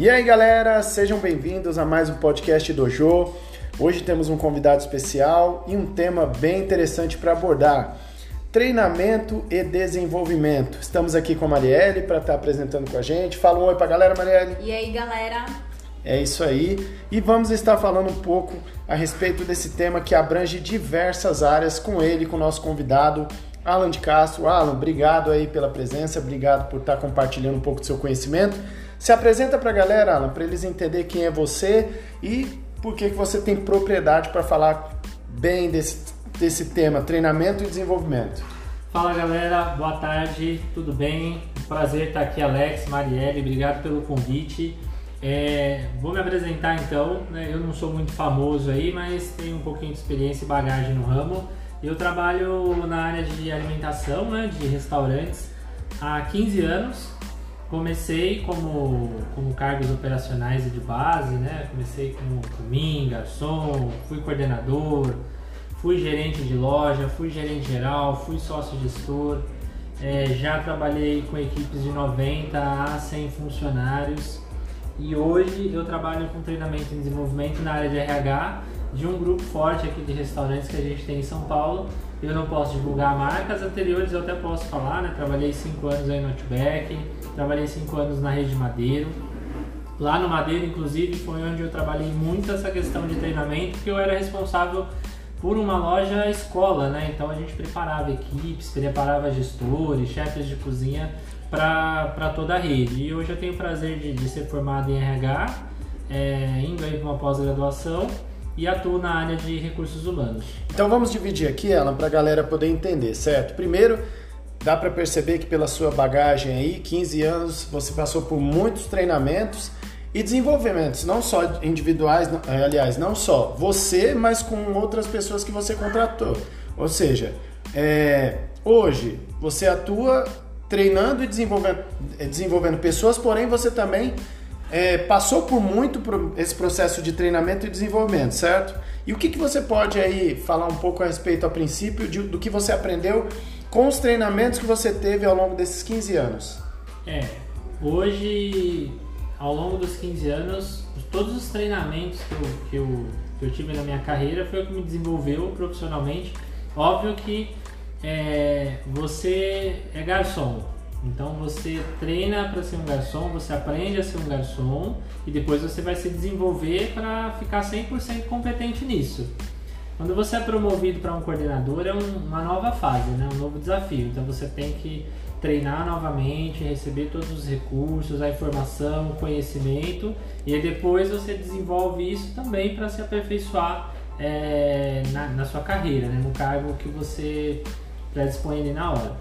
E aí, galera, sejam bem-vindos a mais um podcast Dojo. Hoje temos um convidado especial e um tema bem interessante para abordar: treinamento e desenvolvimento. Estamos aqui com a Marielle para estar tá apresentando com a gente. Fala um oi para a galera, Marielle. E aí, galera? É isso aí. E vamos estar falando um pouco a respeito desse tema que abrange diversas áreas com ele, com o nosso convidado, Alan de Castro. Alan, obrigado aí pela presença, obrigado por estar compartilhando um pouco do seu conhecimento. Se apresenta para a galera, Alan, para eles entenderem quem é você e por que, que você tem propriedade para falar bem desse, desse tema, treinamento e desenvolvimento. Fala galera, boa tarde, tudo bem? Prazer estar aqui, Alex, Marielle, obrigado pelo convite. É, vou me apresentar então, né? eu não sou muito famoso aí, mas tenho um pouquinho de experiência e bagagem no ramo. Eu trabalho na área de alimentação, né, de restaurantes, há 15 anos. Comecei como, como cargos operacionais e de base, né? Comecei como comim, garçom, fui coordenador, fui gerente de loja, fui gerente geral, fui sócio gestor. É, já trabalhei com equipes de 90 a 100 funcionários e hoje eu trabalho com treinamento e desenvolvimento na área de RH de um grupo forte aqui de restaurantes que a gente tem em São Paulo. Eu não posso divulgar marcas anteriores, eu até posso falar, né? Trabalhei 5 anos aí no Outback, Trabalhei cinco anos na rede Madeiro. Lá no Madeiro, inclusive, foi onde eu trabalhei muito essa questão de treinamento, porque eu era responsável por uma loja escola, né? Então a gente preparava equipes, preparava gestores, chefes de cozinha para toda a rede. E hoje eu tenho o prazer de, de ser formado em RH, é, indo aí para uma pós-graduação e atuo na área de recursos humanos. Então vamos dividir aqui, Alan, para a galera poder entender, certo? Primeiro, dá para perceber que pela sua bagagem aí, 15 anos, você passou por muitos treinamentos e desenvolvimentos, não só individuais, eh, aliás, não só você, mas com outras pessoas que você contratou. Ou seja, é, hoje você atua treinando e desenvolvendo, eh, desenvolvendo pessoas, porém você também é, passou por muito por esse processo de treinamento e desenvolvimento, certo? E o que, que você pode aí falar um pouco a respeito a princípio de, do que você aprendeu com os treinamentos que você teve ao longo desses 15 anos? É, hoje, ao longo dos 15 anos, todos os treinamentos que eu, que eu, que eu tive na minha carreira foi o que me desenvolveu profissionalmente. Óbvio que é, você é garçom, então você treina para ser um garçom, você aprende a ser um garçom e depois você vai se desenvolver para ficar 100% competente nisso. Quando você é promovido para um coordenador, é um, uma nova fase, né? um novo desafio. Então você tem que treinar novamente, receber todos os recursos, a informação, o conhecimento, e depois você desenvolve isso também para se aperfeiçoar é, na, na, sua carreira, né? no cargo que você predispõe ali na hora.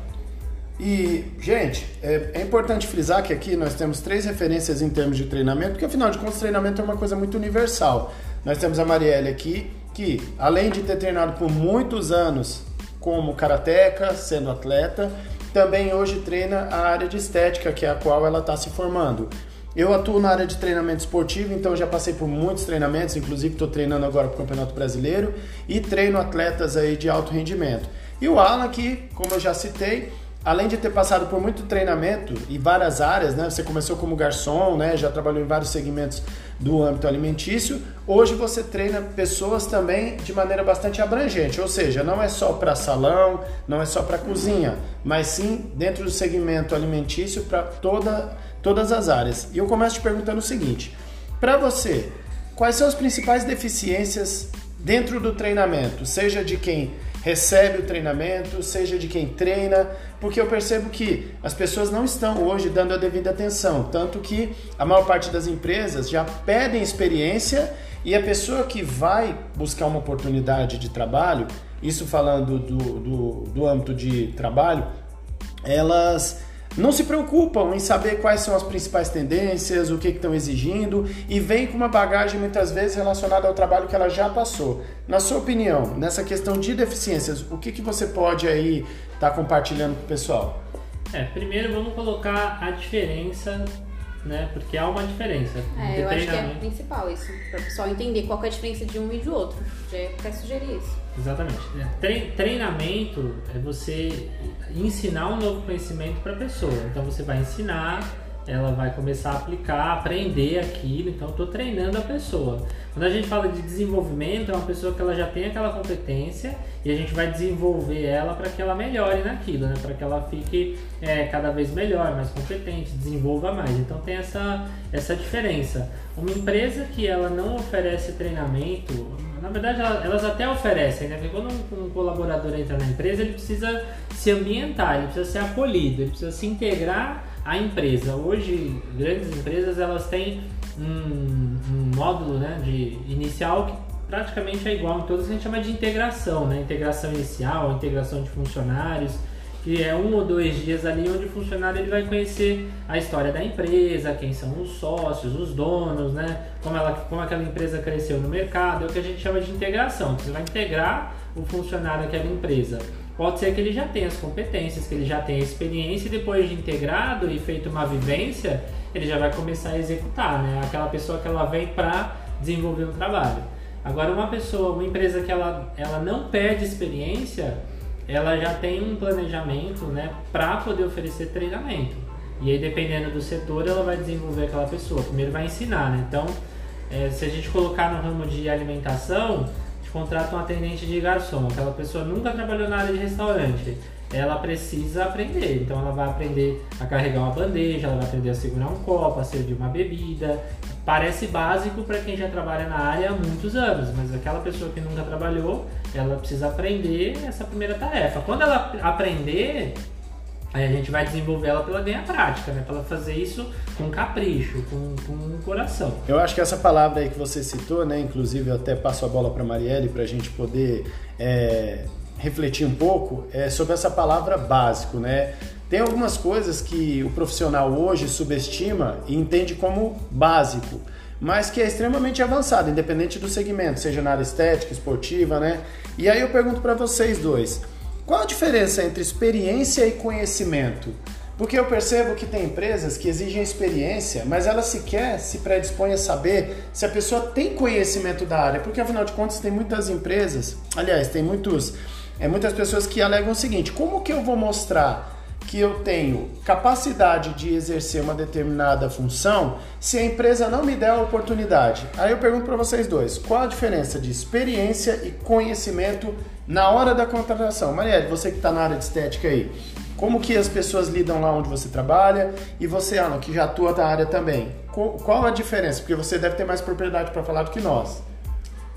E, gente, é, é, importante frisar que aqui nós temos três referências em termos de treinamento, porque afinal de contas, treinamento é uma coisa muito universal. Nós temos a Marielle aqui, que além de ter treinado por muitos anos como karateca, sendo atleta, também hoje treina a área de estética, que é a qual ela está se formando. Eu atuo na área de treinamento esportivo, então já passei por muitos treinamentos, inclusive estou treinando agora para o Campeonato Brasileiro e treino atletas aí de alto rendimento. E o Alan, que, como eu já citei, além de ter passado por muito treinamento e várias áreas, né? Você começou como garçom, né? Já trabalhou em vários segmentos do âmbito alimentício. Hoje você treina pessoas também de maneira bastante abrangente, ou seja, não é só para salão, não é só para cozinha, mas sim dentro do segmento alimentício para toda, todas as áreas. E eu começo te perguntando o seguinte: para você, quais são as principais deficiências dentro do treinamento, seja de quem recebe o treinamento, seja de quem treina, porque eu percebo que as pessoas não estão hoje dando a devida atenção, tanto que a maior parte das empresas já pedem experiência e a pessoa que vai buscar uma oportunidade de trabalho, isso falando do, do, do âmbito de trabalho, elas não se preocupam em saber quais são as principais tendências, o que estão exigindo e vem com uma bagagem muitas vezes relacionada ao trabalho que ela já passou. Na sua opinião, nessa questão de deficiências, o que, que você pode aí estar tá compartilhando com o pessoal? É, primeiro vamos colocar a diferença né? Porque há uma diferença. É, eu acho que é principal isso, para o pessoal entender qual é a diferença de um e de outro. Já quer sugerir isso. Exatamente. É, treinamento é você ensinar um novo conhecimento para a pessoa. Então você vai ensinar ela vai começar a aplicar, aprender aquilo, então estou treinando a pessoa. Quando a gente fala de desenvolvimento, é uma pessoa que ela já tem aquela competência e a gente vai desenvolver ela para que ela melhore naquilo, né? para que ela fique é, cada vez melhor, mais competente, desenvolva mais. Então tem essa, essa diferença. Uma empresa que ela não oferece treinamento, na verdade elas até oferecem, né? porque quando um, colaborador entra na empresa, ele precisa se ambientar, ele precisa ser acolhido, ele precisa se integrar a empresa. Hoje, grandes empresas elas têm um, um módulo né, de inicial que praticamente é igual em todos, a gente chama de integração, né? Integração inicial, integração de funcionários, que é um ou dois dias ali onde o funcionário ele vai conhecer a história da empresa, quem são os sócios, os donos, né? Como, ela, como aquela empresa cresceu no mercado, é o que a gente chama de integração. Você vai integrar o funcionário daquela empresa Pode ser que ele já tenha as competências, que ele já tenha a experiência e depois de integrado e feito uma vivência, ele já vai começar a executar, né? Aquela pessoa que ela vem para desenvolver um trabalho. Agora, uma pessoa, uma empresa que ela, ela não perde experiência, ela já tem um planejamento, né, para poder oferecer treinamento. E aí, dependendo do setor, ela vai desenvolver aquela pessoa. Primeiro vai ensinar, né? Então, é, se a gente colocar no ramo de alimentação, contrata um atendente de garçom, aquela pessoa nunca trabalhou na área de restaurante, ela precisa aprender. Então ela vai aprender a carregar uma bandeja, ela vai aprender a segurar um copo, a servir uma bebida. Parece básico para quem já trabalha na área há muitos anos, mas aquela pessoa que nunca trabalhou, ela precisa aprender essa primeira tarefa. Quando ela aprender, Aí a gente vai desenvolver ela pela ganha prática, né? Para ela fazer isso com capricho, com, com coração. Eu acho que essa palavra aí que você citou, né? Inclusive eu até passo a bola para Marielle para a gente poder é, refletir um pouco é, sobre essa palavra básico, né? Tem algumas coisas que o profissional hoje subestima e entende como básico, mas que é extremamente avançado, independente do segmento, seja na área estética, esportiva, né? E aí eu pergunto para vocês dois. Qual a diferença entre experiência e conhecimento? Porque eu percebo que tem empresas que exigem experiência, mas ela sequer se predispõe a saber se a pessoa tem conhecimento da área. Porque afinal de contas tem muitas empresas, aliás, tem muitos, é, muitas pessoas que alegam o seguinte: como que eu vou mostrar que eu tenho capacidade de exercer uma determinada função se a empresa não me der a oportunidade? Aí eu pergunto para vocês dois: qual a diferença de experiência e conhecimento na hora da contratação, Marielle, você que está na área de estética aí, como que as pessoas lidam lá onde você trabalha e você, Ana, que já atua na área também, qual a diferença? Porque você deve ter mais propriedade para falar do que nós.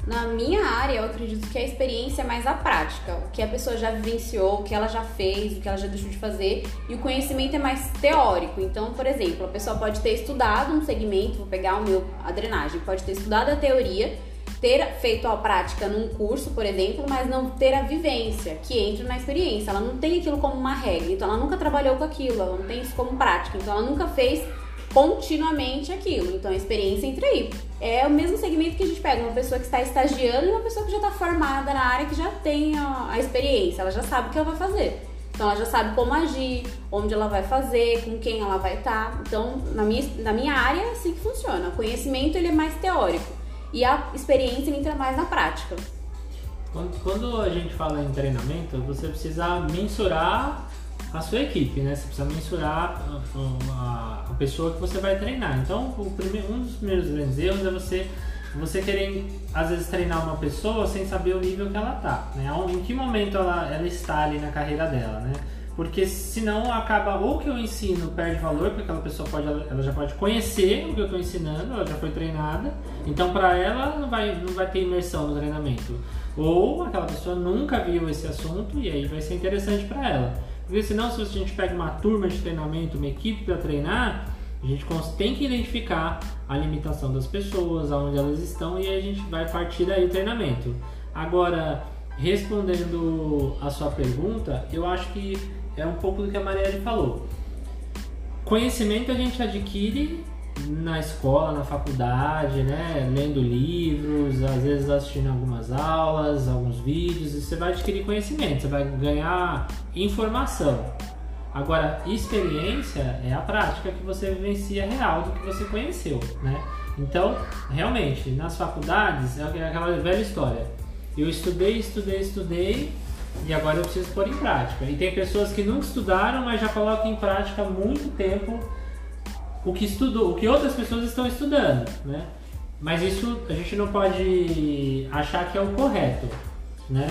Na minha área, eu acredito que a experiência é mais a prática, o que a pessoa já vivenciou, o que ela já fez, o que ela já deixou de fazer, e o conhecimento é mais teórico. Então, por exemplo, a pessoa pode ter estudado um segmento, vou pegar o meu, a drenagem, pode ter estudado a teoria, ter feito a prática num curso, por exemplo, mas não ter a vivência que entra na experiência. Ela não tem aquilo como uma regra, então ela nunca trabalhou com aquilo, ela não tem isso como prática, então ela nunca fez continuamente aquilo. Então a experiência entra aí. É o mesmo segmento que a gente pega uma pessoa que está estagiando e uma pessoa que já está formada na área, que já tem a, a experiência, ela já sabe o que ela vai fazer. Então ela já sabe como agir, onde ela vai fazer, com quem ela vai estar. Então, na minha, na minha área é assim que funciona. O conhecimento ele é mais teórico e a experiência entra mais na prática. Quando, quando a gente fala em treinamento, você precisa mensurar a sua equipe, né? Você precisa mensurar a, a, pessoa que você vai treinar. Então, primeiro, um dos primeiros grandes erros é você você querer às vezes treinar uma pessoa sem saber o nível que ela tá, né? Em que momento ela, ela está ali na carreira dela, né? Porque senão acaba ou que eu ensino perde valor, porque aquela pessoa pode, ela já pode conhecer o que eu estou ensinando, ela já foi treinada, então para ela não vai, não vai ter imersão no treinamento. Ou aquela pessoa nunca viu esse assunto e aí vai ser interessante para ela. Porque senão se a gente pega uma turma de treinamento, uma equipe para treinar, a gente tem que identificar a limitação das pessoas, aonde elas estão e a gente vai partir daí o treinamento. Agora, respondendo a sua pergunta, eu acho que é um pouco do que a Marielle falou. Conhecimento a gente adquire na escola, na faculdade, né? Lendo livros, às vezes assistindo algumas aulas, alguns vídeos, e você vai adquirir conhecimento, você vai ganhar informação. Agora, experiência é a prática que você vivencia real do que você conheceu, né? Então, realmente, nas faculdades é aquela velha história. Eu estudei, estudei, estudei, e agora eu preciso pôr em prática. E tem pessoas que nunca estudaram, mas já colocam em prática há muito tempo o que estudou, o que outras pessoas estão estudando, né? Mas isso a gente não pode achar que é o correto, né?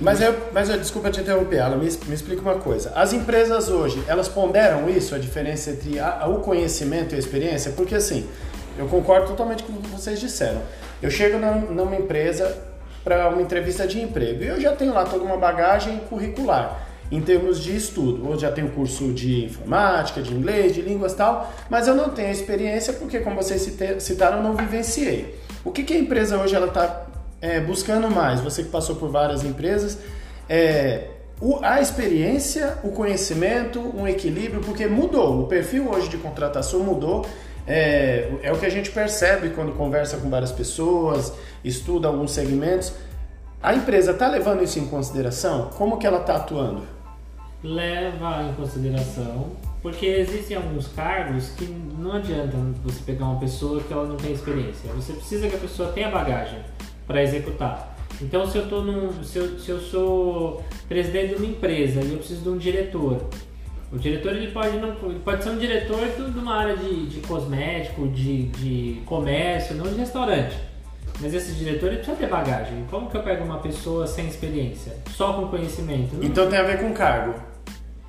Mas eu, mas eu, desculpa te interromper, Ela me, me explica uma coisa. As empresas hoje, elas ponderam isso, a diferença entre a, o conhecimento e a experiência? Porque assim, eu concordo totalmente com o que vocês disseram. Eu chego na, numa empresa para uma entrevista de emprego e eu já tenho lá toda uma bagagem curricular em termos de estudo. Eu já tenho curso de informática, de inglês, de línguas e tal, mas eu não tenho experiência porque, como vocês citaram, eu não vivenciei. O que, que a empresa hoje ela está é, buscando mais? Você que passou por várias empresas, é, o, a experiência, o conhecimento, um equilíbrio, porque mudou. O perfil hoje de contratação mudou. É, é o que a gente percebe quando conversa com várias pessoas, estuda alguns segmentos. A empresa está levando isso em consideração? Como que ela está atuando? Leva em consideração, porque existem alguns cargos que não adianta você pegar uma pessoa que ela não tem experiência. Você precisa que a pessoa tenha bagagem para executar. Então, se eu, tô num, se, eu, se eu sou presidente de uma empresa e eu preciso de um diretor, o diretor ele pode, não, ele pode ser um diretor de uma área de, de cosmético, de, de comércio, não de restaurante. Mas esse diretor ele precisa ter bagagem. Como que eu pego uma pessoa sem experiência? Só com conhecimento? Não. Então tem a ver com cargo.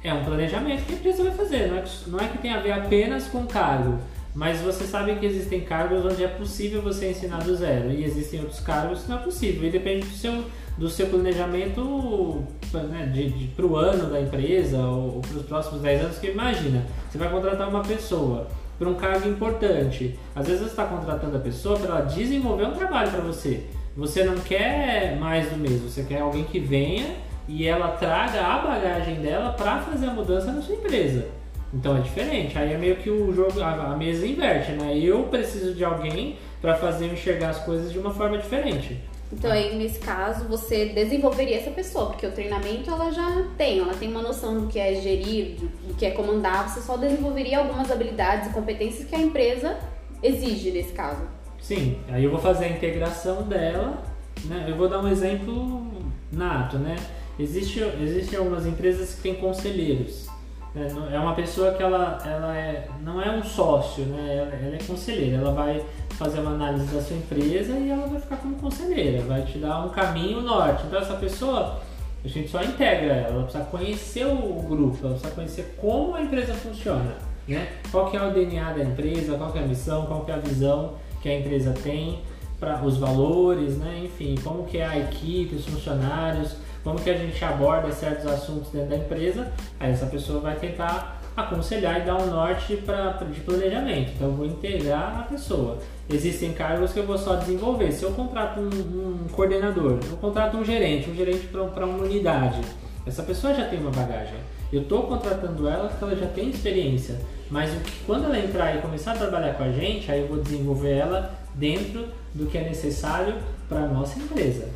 É um planejamento que a empresa vai fazer, não é que, não é que tem a ver apenas com cargo, mas você sabe que existem cargos onde é possível você ensinar do zero e existem outros cargos que não é possível e depende do seu, do seu planejamento né, de, de, para o ano da empresa ou, ou para os próximos 10 anos, que imagina, você vai contratar uma pessoa para um cargo importante. Às vezes você está contratando a pessoa para ela desenvolver um trabalho para você. Você não quer mais do mesmo, você quer alguém que venha e ela traga a bagagem dela para fazer a mudança na sua empresa. Então é diferente. Aí é meio que o jogo, a, mesa inverte, né? Eu preciso de alguém para fazer eu enxergar as coisas de uma forma diferente. Então aí nesse caso você desenvolveria essa pessoa, porque o treinamento ela já tem, ela tem uma noção do que é gerir, do que é comandar, você só desenvolveria algumas habilidades e competências que a empresa exige nesse caso. Sim, aí eu vou fazer a integração dela, né? Eu vou dar um exemplo nato, né? Existe, existem algumas empresas que têm conselheiros. Né? É uma pessoa que ela, ela é, não é um sócio, né? ela, ela é conselheira. Ela vai fazer uma análise da sua empresa e ela vai ficar como conselheira, vai te dar um caminho norte. Então essa pessoa, a gente só integra ela, ela precisa conhecer o grupo, ela precisa conhecer como a empresa funciona, né? Qual que é o DNA da empresa, qual que é a missão, qual que é a visão que a empresa tem, para os valores, né? Enfim, como que é a equipe, os funcionários, como que a gente aborda certos assuntos dentro da empresa, aí essa pessoa vai tentar aconselhar e dar um norte pra, pra, de planejamento. Então eu vou integrar a pessoa. Existem cargos que eu vou só desenvolver. Se eu contrato um, um coordenador, eu contrato um gerente, um gerente para uma unidade. Essa pessoa já tem uma bagagem. Eu estou contratando ela porque ela já tem experiência. Mas quando ela entrar e começar a trabalhar com a gente, aí eu vou desenvolver ela dentro do que é necessário para a nossa empresa.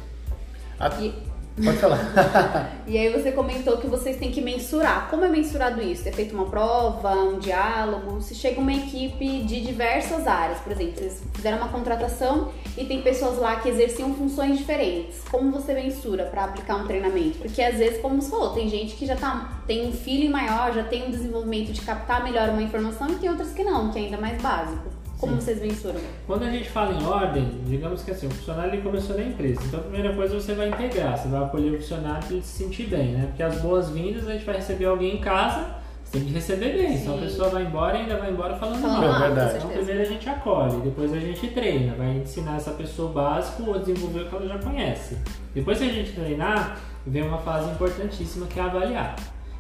E Pode falar. e aí você comentou que vocês têm que mensurar. Como é mensurado isso? É feita uma prova, um diálogo? Se chega uma equipe de diversas áreas, por exemplo, vocês fizeram uma contratação e tem pessoas lá que exerciam funções diferentes. Como você mensura para aplicar um treinamento? Porque às vezes, como você falou, tem gente que já tá, tem um feeling maior, já tem um desenvolvimento de captar melhor uma informação e tem outras que não, que é ainda mais básico. Como Sim. vocês mensuram? Quando a gente fala em ordem, digamos que assim, o funcionário ele começou na empresa. Então a primeira coisa você vai integrar, você vai acolher o funcionário para ele se sentir bem, né? Porque as boas-vindas a gente vai receber alguém em casa, você tem que receber bem. Sim. Então a pessoa vai embora e ainda vai embora falando mal. É verdade. Então primeiro a gente acolhe, depois a gente treina, vai ensinar essa pessoa o básico ou desenvolver o que ela já conhece. Depois que a gente treinar, vem uma fase importantíssima que é avaliar.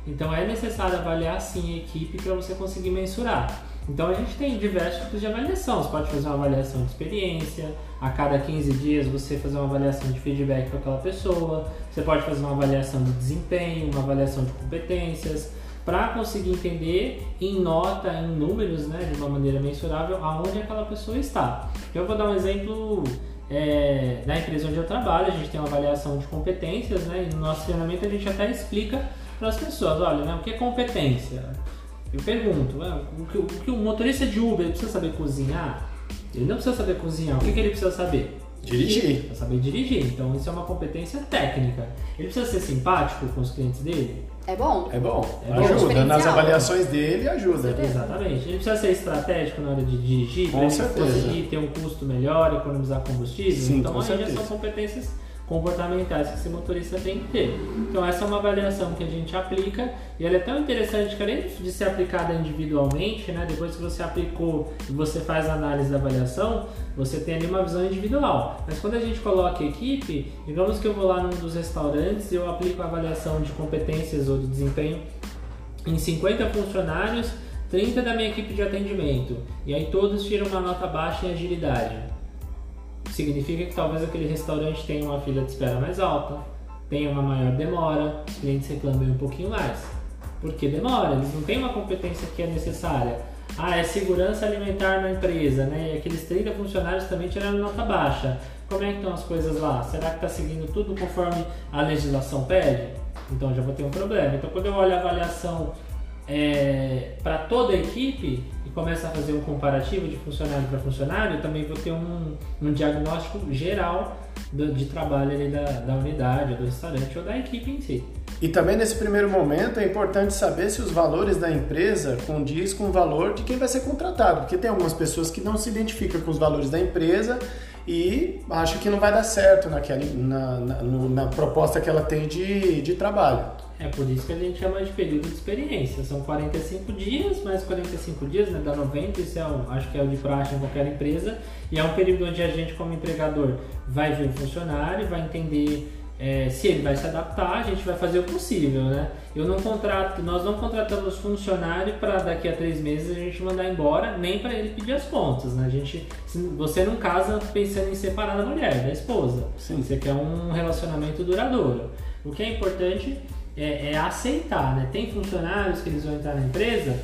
Então é necessário avaliar sim a equipe para você conseguir mensurar. Então a gente tem diversos tipos de avaliação. Você pode fazer uma avaliação de experiência, a cada 15 dias você fazer uma avaliação de feedback para aquela pessoa, você pode fazer uma avaliação de desempenho, uma avaliação de competências, para conseguir entender em nota, em números, né, de uma maneira mensurável, aonde aquela pessoa está. Eu vou dar um exemplo é, da empresa onde eu trabalho, a gente tem uma avaliação de competências, né, e no nosso treinamento a gente até explica para as pessoas, olha, né, o que é competência? Eu pergunto, ah, o, que, o que o motorista de Uber precisa saber cozinhar? Ele não precisa saber cozinhar, o que, que ele precisa saber? Dirigir. Precisa saber dirigir, então isso é uma competência técnica. Ele precisa ser simpático com os clientes dele? É bom. É bom, É bom. ajuda. Nas avaliações dele, ajuda. Exatamente. Ele precisa ser estratégico na hora de dirigir, Com para ele certeza. conseguir ter um custo melhor, economizar combustível. Sim, então com aí já certeza. são competências comportamentais que esse motorista tem que ter. Então essa é uma avaliação que a gente aplica e ela é tão interessante que além de ser aplicada individualmente, né, depois que você aplicou e você faz a análise da avaliação, você tem ali uma visão individual. Mas quando a gente coloca equipe, digamos que eu vou lá num dos restaurantes e eu aplico a avaliação de competências ou de desempenho em 50 funcionários, 30 da minha equipe de atendimento. E aí todos tiram uma nota baixa em agilidade. Significa que talvez aquele restaurante tenha uma fila de espera mais alta, tenha uma maior demora, os clientes reclamem um pouquinho mais. Por que demora? Eles não têm uma competência que é necessária. Ah, é segurança alimentar na empresa, né? E aqueles 30 funcionários também tiraram nota baixa. Como é que estão as coisas lá? Será que está seguindo tudo conforme a legislação pede? Então já vou ter um problema. Então quando eu olho a avaliação para toda a equipe começo a fazer um comparativo de funcionário para funcionário, eu também vou ter um, um diagnóstico geral do- de trabalho ali da, da unidade, do restaurante ou da equipe em si. E também nesse primeiro momento é importante saber se os valores da empresa condiz com o valor de quem vai ser contratado, porque tem algumas pessoas que não se identificam com os valores da empresa e acham que não vai dar certo naquela, na, na, na proposta que ela tem de, de trabalho. É por isso que a gente chama de período de experiência. São 45 dias, mais 45 dias, né? Dá 90, isso é o, acho que é o de praxe em qualquer empresa. E é um período onde a gente, como empregador, vai ver o funcionário, vai entender é, se ele vai se adaptar, a gente vai fazer o possível, né? Eu não contrato, nós não contratamos funcionário para daqui a três meses a gente mandar embora, nem para ele pedir as contas, né? A gente, você não casa pensando em separar da mulher, da esposa. Sim. Você quer um relacionamento duradouro. O que é importante é, é aceitar, né? Tem funcionários que eles vão entrar na empresa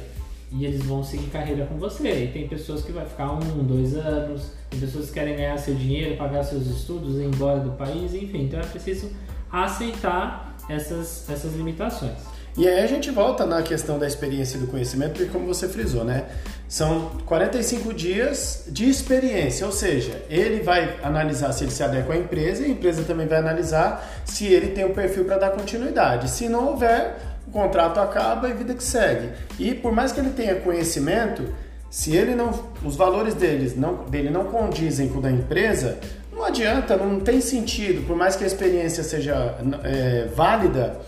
e eles vão seguir carreira com você. E tem pessoas que vai ficar um, dois anos, tem pessoas que querem ganhar seu dinheiro, pagar seus estudos, ir embora do país, enfim. Então é preciso aceitar essas, essas limitações. E aí a gente volta na questão da experiência e do conhecimento, porque como você frisou, né? São 45 dias de experiência, ou seja, ele vai analisar se ele se adequa à empresa e a empresa também vai analisar se ele tem o perfil para dar continuidade. Se não houver, o contrato acaba e vida que segue. E por mais que ele tenha conhecimento, se ele não, os valores deles não, dele não condizem com o da empresa, não adianta, não tem sentido. Por mais que a experiência seja é, válida,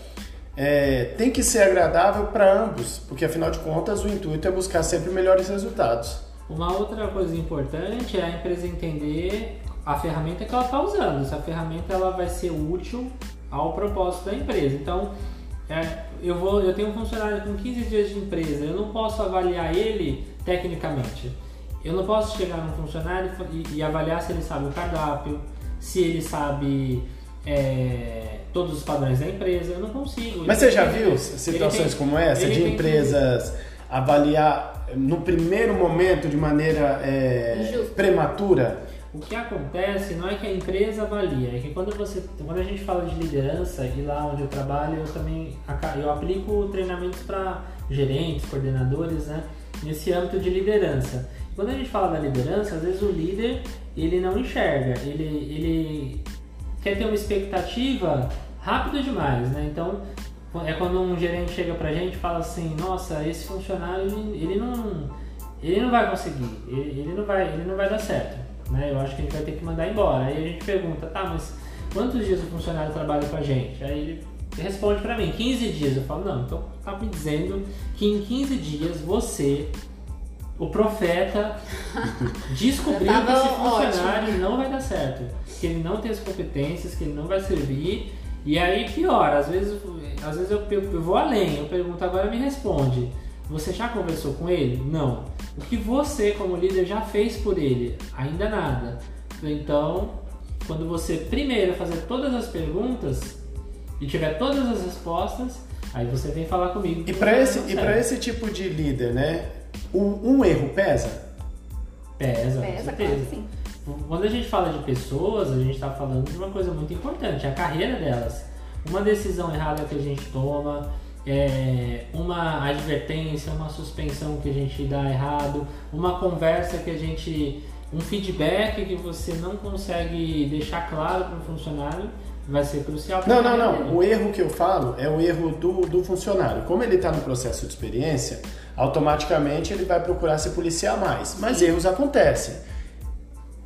é, tem que ser agradável para ambos, porque afinal de contas o intuito é buscar sempre melhores resultados. Uma outra coisa importante é a empresa entender a ferramenta que ela está usando. Essa ferramenta ela vai ser útil ao propósito da empresa. Então, é, eu, vou, eu tenho um funcionário com 15 dias de empresa, eu não posso avaliar ele tecnicamente. Eu não posso chegar num funcionário e, e avaliar se ele sabe o cardápio, se ele sabe é, todos os padrões da empresa. Eu não consigo. Mas Ele você já tem viu situações tem- como essa de tem que- empresas avaliar no primeiro momento de maneira é, prematura? O que acontece não é que a empresa avalia, é que quando você, quando a gente fala de liderança e lá onde eu trabalho, eu também eu aplico treinamentos para gerentes, coordenadores, né, nesse âmbito de liderança. Quando a gente fala da liderança, às vezes o líder ele não enxerga, ele, ele quer ter uma expectativa rápida demais, né? Então é quando um gerente chega pra gente e fala assim, nossa, esse funcionário ele, ele não ele não vai conseguir, ele, ele não vai ele não vai dar certo, né? Eu acho que a gente vai ter que mandar embora. Aí a gente pergunta, tá, mas quantos dias o funcionário trabalha com a gente? Aí ele responde pra mim, 15 dias. Eu falo, não, então tá me dizendo que em 15 dias você o profeta descobriu que esse funcionário não vai dar certo, que ele não tem as competências, que ele não vai servir. E aí pior, às vezes, às vezes eu, eu- eu vou além, eu pergunto agora me responde. Você já conversou com ele? Não. O que você como líder já fez por ele? Ainda nada. Então, quando você primeiro fazer todas as perguntas e tiver todas as respostas, aí você vem falar comigo. E para esse, e esse tipo de líder, né? Um, um erro pesa? Pesa, com Pesa, certeza. claro sim. Quando a gente fala de pessoas, a gente está falando de uma coisa muito importante, a carreira delas. Uma decisão errada que a gente toma, é, uma advertência, uma suspensão que a gente dá errado, uma conversa que a gente. um feedback que você não consegue deixar claro para o funcionário, vai ser crucial. Não, não, não. O erro que eu falo é o erro do, do funcionário. Como ele está no processo de experiência, automaticamente ele vai procurar se policiar mais. Mas erros acontecem.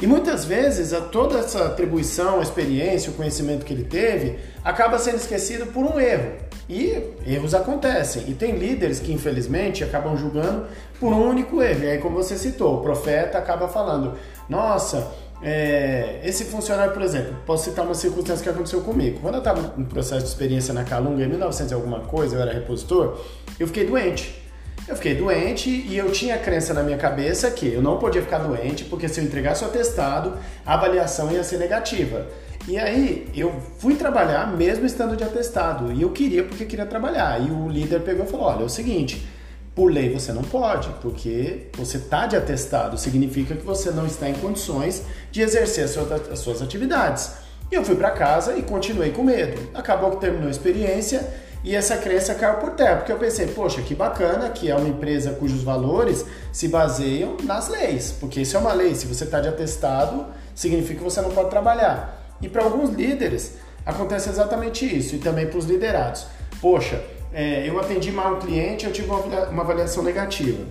E muitas vezes toda essa atribuição, a experiência, o conhecimento que ele teve acaba sendo esquecido por um erro. E erros acontecem. E tem líderes que, infelizmente, acabam julgando por um único erro. E aí, como você citou, o profeta acaba falando: Nossa, é, esse funcionário, por exemplo, posso citar uma circunstância que aconteceu comigo. Quando eu estava no processo de experiência na Calunga, em 1900 e alguma coisa, eu era repositor, eu fiquei doente. Eu fiquei doente e eu tinha a crença na minha cabeça que eu não podia ficar doente, porque se eu entregasse o atestado, a avaliação ia ser negativa. E aí eu fui trabalhar mesmo estando de atestado. E eu queria porque queria trabalhar. E o líder pegou e falou: olha, é o seguinte. Por lei você não pode, porque você está de atestado, significa que você não está em condições de exercer as suas atividades. E eu fui para casa e continuei com medo. Acabou que terminou a experiência e essa crença caiu por terra, porque eu pensei, poxa, que bacana que é uma empresa cujos valores se baseiam nas leis, porque isso é uma lei, se você está de atestado, significa que você não pode trabalhar. E para alguns líderes acontece exatamente isso, e também para os liderados. Poxa, é, eu atendi mal um cliente, eu tive uma avaliação negativa.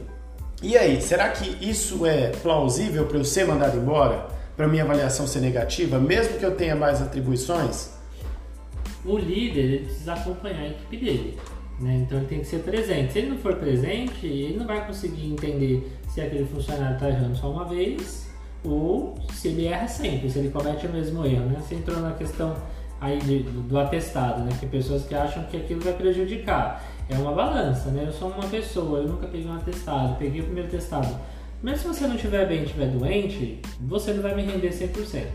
E aí, será que isso é plausível para eu ser mandado embora? Para minha avaliação ser negativa, mesmo que eu tenha mais atribuições? O líder precisa acompanhar a equipe dele. Né? Então ele tem que ser presente. Se ele não for presente, ele não vai conseguir entender se aquele funcionário está errando só uma vez ou se ele erra sempre, se ele comete o mesmo erro. Né? Você entrou na questão aí de, do atestado, né? que pessoas que acham que aquilo vai prejudicar. É uma balança, né? Eu sou uma pessoa, eu nunca peguei um atestado, peguei o primeiro atestado. Mas se você não estiver bem estiver doente, você não vai me render 100%.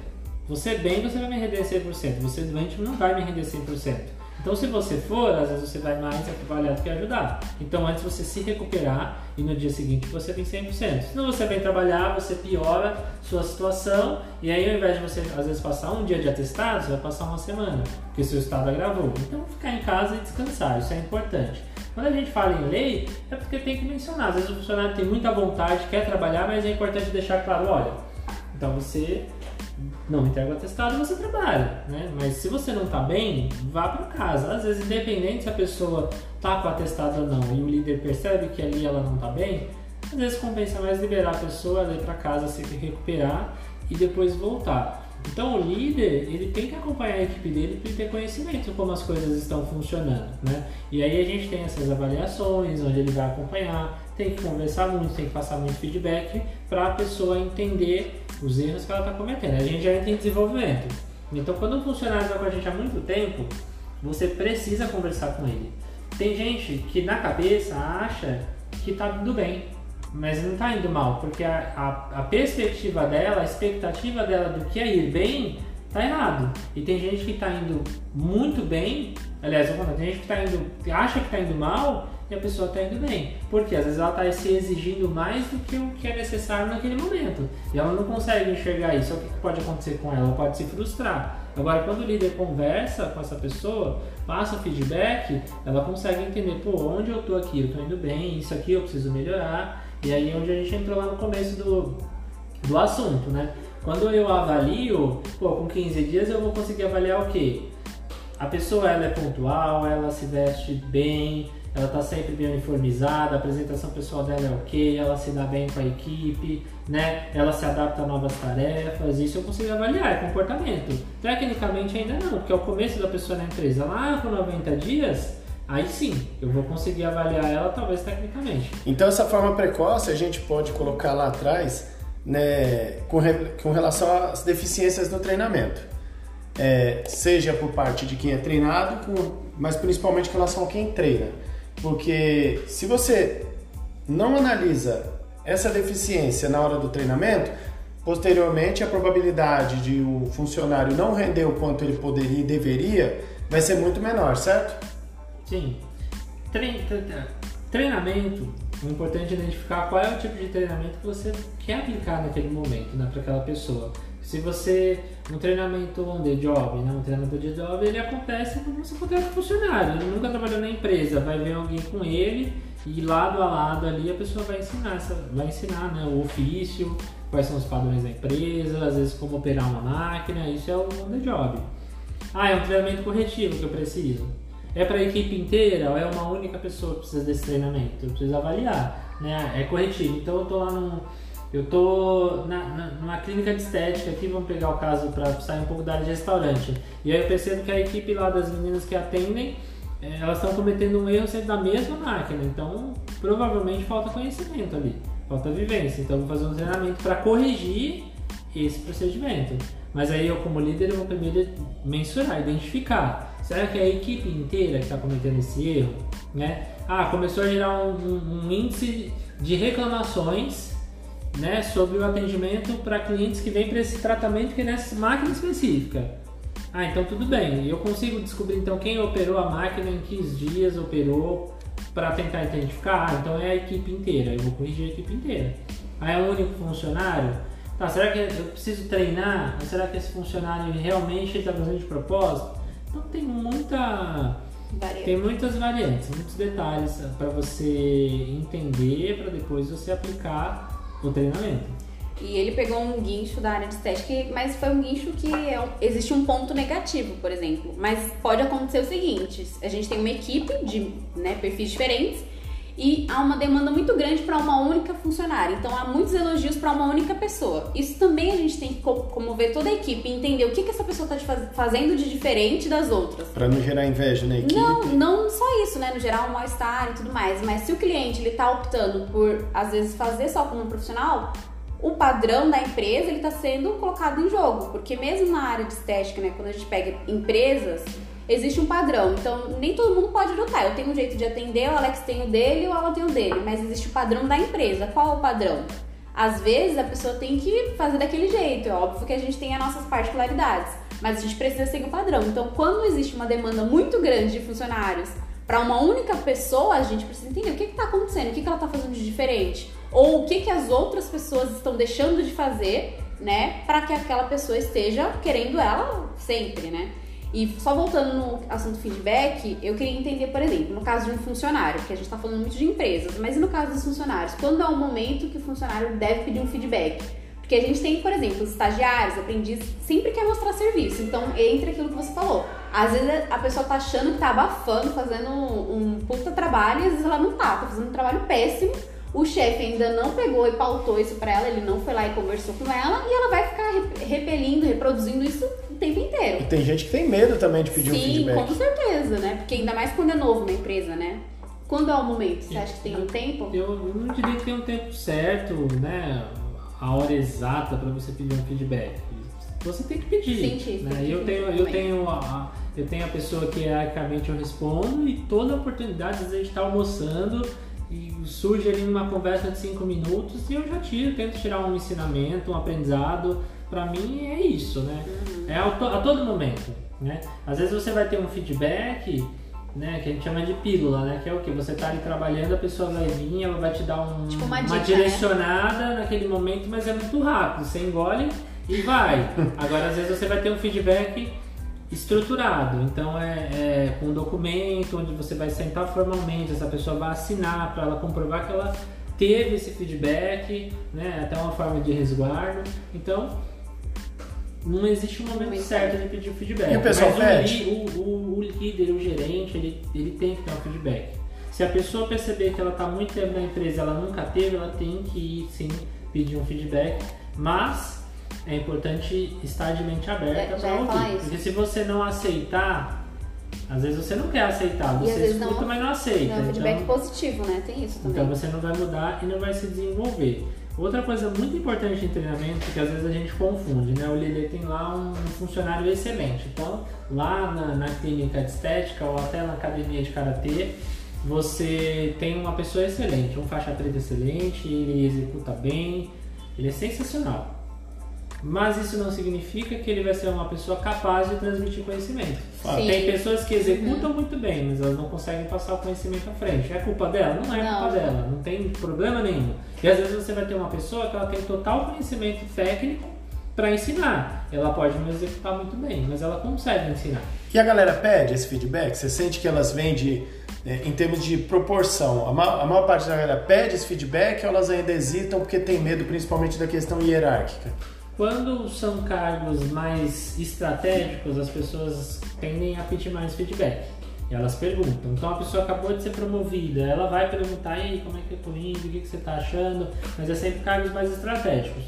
Você bem, você vai me render 100%. Você doente, não vai me render 100%. Então, se você for, às vezes você vai mais avaliar do que ajudar. Então, antes você se recuperar e no dia seguinte você vem 100%. Se não você vem trabalhar, você piora sua situação e aí ao invés de você, às vezes, passar um dia de atestado, você vai passar uma semana, porque seu estado agravou. Então, ficar em casa e descansar, isso é importante. Quando a gente fala em lei, é porque tem que mencionar. Às vezes o funcionário tem muita vontade, quer trabalhar, mas é importante deixar claro, olha, então você não entrega o atestado, você trabalha, né? Mas se você não está bem, vá para casa. Às vezes, independente se a pessoa está com o atestado ou não e o líder percebe que ali ela não está bem, às vezes compensa mais liberar a pessoa, ir para casa, se recuperar e depois voltar. Então o líder ele tem que acompanhar a equipe dele para ter conhecimento de como as coisas estão funcionando, né? E aí a gente tem essas avaliações onde ele vai acompanhar, tem que conversar muito, tem que passar muito feedback para a pessoa entender os erros que ela está cometendo. A gente já entra em desenvolvimento. Então, quando um funcionário está com a gente há muito tempo, você precisa conversar com ele. Tem gente que na cabeça acha que está indo bem, mas não está indo mal, porque a, a, a, perspectiva dela, a expectativa dela do que é ir bem, está errado. E tem gente que está indo muito bem, aliás, tem gente que tá indo, acha que está indo mal e a pessoa está indo bem. Porque às vezes ela está se exigindo mais do que o que é necessário naquele momento. E ela não consegue enxergar isso. O que pode acontecer com ela? Ela pode se frustrar. Agora, quando o líder conversa com essa pessoa, passa o feedback, ela consegue entender, pô, onde eu estou aqui? Eu estou indo bem, isso aqui eu preciso melhorar. E aí é onde a gente entrou lá no começo do, do assunto, né? Quando eu avalio, pô, com 15 dias eu vou conseguir avaliar o quê? A pessoa ela é pontual, ela se veste bem, ela está sempre bem uniformizada, a apresentação pessoal dela é ok, ela se dá bem com a equipe, né? Ela se adapta a novas tarefas, isso eu consigo avaliar, é comportamento. Tecnicamente ainda não, porque é o começo da pessoa na empresa, lá com 90 dias, aí sim, eu vou conseguir avaliar ela talvez tecnicamente. Então essa forma precoce a gente pode colocar lá atrás, né, com, re, com relação às deficiências no treinamento. É, seja por parte de quem é treinado, mas principalmente com relação a quem treina. Porque se você não analisa essa deficiência na hora do treinamento, posteriormente a probabilidade de o funcionário não render o quanto ele poderia e deveria vai ser muito menor, certo? Sim. Treinamento, é importante identificar qual é o tipo de treinamento que você quer aplicar naquele momento, né, para aquela pessoa. Se você, um treinamento on the job, né, um treinamento de job, ele acontece quando você contrata um funcionário. Ele nunca trabalhou na empresa, vai ver alguém com ele e lado a lado ali a pessoa vai ensinar, vai ensinar né, o ofício, quais são os padrões da empresa, às vezes como operar uma máquina, isso é o on the job. Ah, é um treinamento corretivo que eu preciso. É para a equipe inteira ou é uma única pessoa que precisa desse treinamento? Eu preciso avaliar, né? É corretivo. Então eu tô lá num, eu tô na, na, numa clínica de estética aqui, vamos pegar o caso para sair um pouco da área de restaurante. E aí eu percebo que a equipe lá das meninas que atendem, é, elas estão cometendo um erro sempre da mesma máquina. Então provavelmente falta conhecimento ali, falta vivência. Então vou fazer um treinamento para corrigir esse procedimento. Mas aí eu como líder eu vou primeiro mensurar, identificar Será que é a equipe inteira que está cometendo esse erro? Né? Ah, começou a gerar um, um, um índice de reclamações né, sobre o atendimento para clientes que vêm para esse tratamento que é nessa máquina específica. Ah, então tudo bem. Eu consigo descobrir então quem operou a máquina, em que dias operou, para tentar identificar. Ah, então é a equipe inteira. Eu vou corrigir a equipe inteira. Ah, é um único funcionário? Tá, será que eu preciso treinar? Será que esse funcionário realmente está fazendo de propósito? Então tem muita tem muitas variantes, muitos detalhes para você entender para depois você aplicar treinamento. E ele pegou um guincho da área de estética, mas foi um guincho que é, existe um ponto negativo, por exemplo. Mas pode acontecer o seguinte: a gente tem uma equipe de né, perfis diferentes e há uma demanda muito grande para uma única funcionária. Então há muitos elogios para uma única pessoa. Isso também a gente tem que comover toda a equipe e entender o que, que essa pessoa está fazendo de diferente das outras. Para não gerar inveja na equipe. Não, não só isso, né? No geral, um mal-estar e tudo mais. Mas se o cliente ele está optando por, às vezes, fazer só como profissional, o padrão da empresa ele está sendo colocado em jogo. Porque mesmo na área de estética, né? Quando a gente pega empresas existe um padrão. Então, nem todo mundo pode adotar. Eu tenho um jeito de atender, o Alex tem o dele, o Alan tem o dele. Mas existe o padrão da empresa. Qual é o padrão? Às vezes a pessoa tem que fazer daquele jeito. É óbvio que a gente tem as nossas particularidades. Mas a gente precisa seguir o padrão. Então, quando existe uma demanda muito grande de funcionários para uma única pessoa, a gente precisa entender o que está acontecendo, o que, que ela está fazendo de diferente. Ou o que, que as outras pessoas estão deixando de fazer, né? Para que aquela pessoa esteja querendo ela sempre, né? E só voltando no assunto feedback, eu queria entender, por exemplo, no caso de um funcionário, que a gente está falando muito de empresas, mas e no caso dos funcionários? Quando é o momento que o funcionário deve pedir um feedback? Porque a gente tem, por exemplo, os estagiários, aprendizes, sempre quer mostrar serviço. Então, entra aquilo que você falou. Às vezes a pessoa tá achando que tá abafando, fazendo um, um puta trabalho, e às vezes ela não tá, tá fazendo um trabalho péssimo o chefe ainda não pegou e pautou isso para ela, ele não foi lá e conversou com ela e ela vai ficar repelindo, reproduzindo isso tempo inteiro. E tem gente que tem medo também de pedir Sim, um feedback. Sim, com certeza, né? Porque ainda mais quando é novo na empresa, né? Quando é o momento? Você acha que tem um tempo? Eu não diria que tem um tempo certo, né? A hora exata para você pedir um feedback. Você tem que pedir. Sim, né? eu tenho, eu tenho a, eu tenho a pessoa que hierarquicamente eu respondo e toda oportunidade, às vezes a gente está almoçando e surge ali uma conversa de cinco minutos e eu já tiro, tento tirar um ensinamento, um aprendizado. Para mim é isso, né? Uhum. É a, to, a, todo momento, né? Às vezes você vai ter um feedback, né? Que a gente chama de pílula, né? Que é o que você tá ali trabalhando, a pessoa vai vir, ela vai te dar um, tipo uma, dica, uma, direcionada né? naquele momento, mas é muito rápido. Você engole e vai. Agora às vezes você vai ter um feedback estruturado. Então é, é com um documento onde você vai sentar formalmente, essa pessoa vai assinar para ela comprovar que ela teve esse feedback, né? Até uma forma de resguardo. Então não existe um momento certo de pedir o feedback. E o pessoal Mas pede? O, o, o, líder, o gerente, ele, ele tem que ter um feedback. Se a pessoa perceber que ela está muito tempo na empresa ela nunca teve, ela tem que ir sim pedir um feedback. Mas é importante estar de mente aberta é, para ouvir. Porque se você não aceitar, às vezes você não quer aceitar, você escuta, não, mas não aceita. Não, feedback então, positivo, né? Tem isso também. Então você não vai mudar e não vai se desenvolver. Outra coisa muito importante em treinamento, que às vezes a gente confunde, né? O Lili tem lá um funcionário excelente. Então, lá na, na clínica de estética ou até na academia de karatê, você tem uma pessoa excelente, um faixa preta excelente, ele executa bem, ele é sensacional mas isso não significa que ele vai ser uma pessoa capaz de transmitir conhecimento. Sim. Tem pessoas que executam uhum. muito bem, mas elas não conseguem passar o conhecimento à frente. É culpa dela? Não é não. culpa dela, não tem problema nenhum. E às vezes você vai ter uma pessoa que ela tem total conhecimento técnico para ensinar. Ela pode não executar muito bem, mas ela consegue ensinar. E a galera pede esse feedback? Você sente que elas vêm de, né, em termos de proporção? A maior, a maior parte da galera pede esse feedback ou elas ainda hesitam porque tem medo, principalmente da questão hierárquica? Quando são cargos mais estratégicos, as pessoas tendem a pedir mais feedback. Elas perguntam. Então a pessoa acabou de ser promovida, ela vai perguntar, aí, como é que eu tô indo, o que, que você está achando? Mas é sempre cargos mais estratégicos.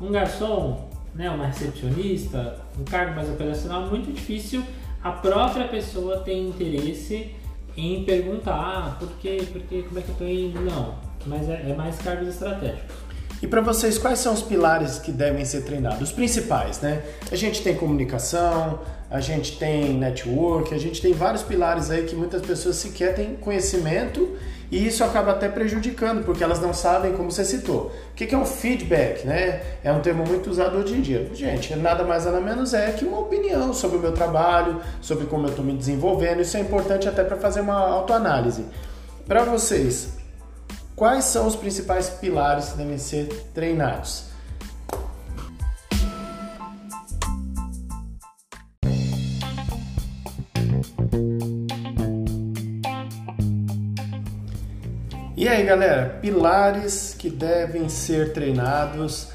Um garçom, né, uma recepcionista, um cargo mais operacional, muito difícil a própria pessoa tem interesse em perguntar, ah, por quê, por quê, como é que eu tô indo? Não, mas é, é mais cargos estratégicos. E para vocês, quais são os pilares que devem ser treinados? Os principais, né? A gente tem comunicação, a gente tem network, a gente tem vários pilares aí que muitas pessoas sequer têm conhecimento e isso acaba até prejudicando, porque elas não sabem como você citou. O que é um feedback, né? É um termo muito usado hoje em dia. Gente, nada mais nada menos é que uma opinião sobre o meu trabalho, sobre como eu estou me desenvolvendo. Isso é importante até para fazer uma autoanálise. Para vocês, Quais são os principais pilares que devem ser treinados? E aí, galera, pilares que devem ser treinados.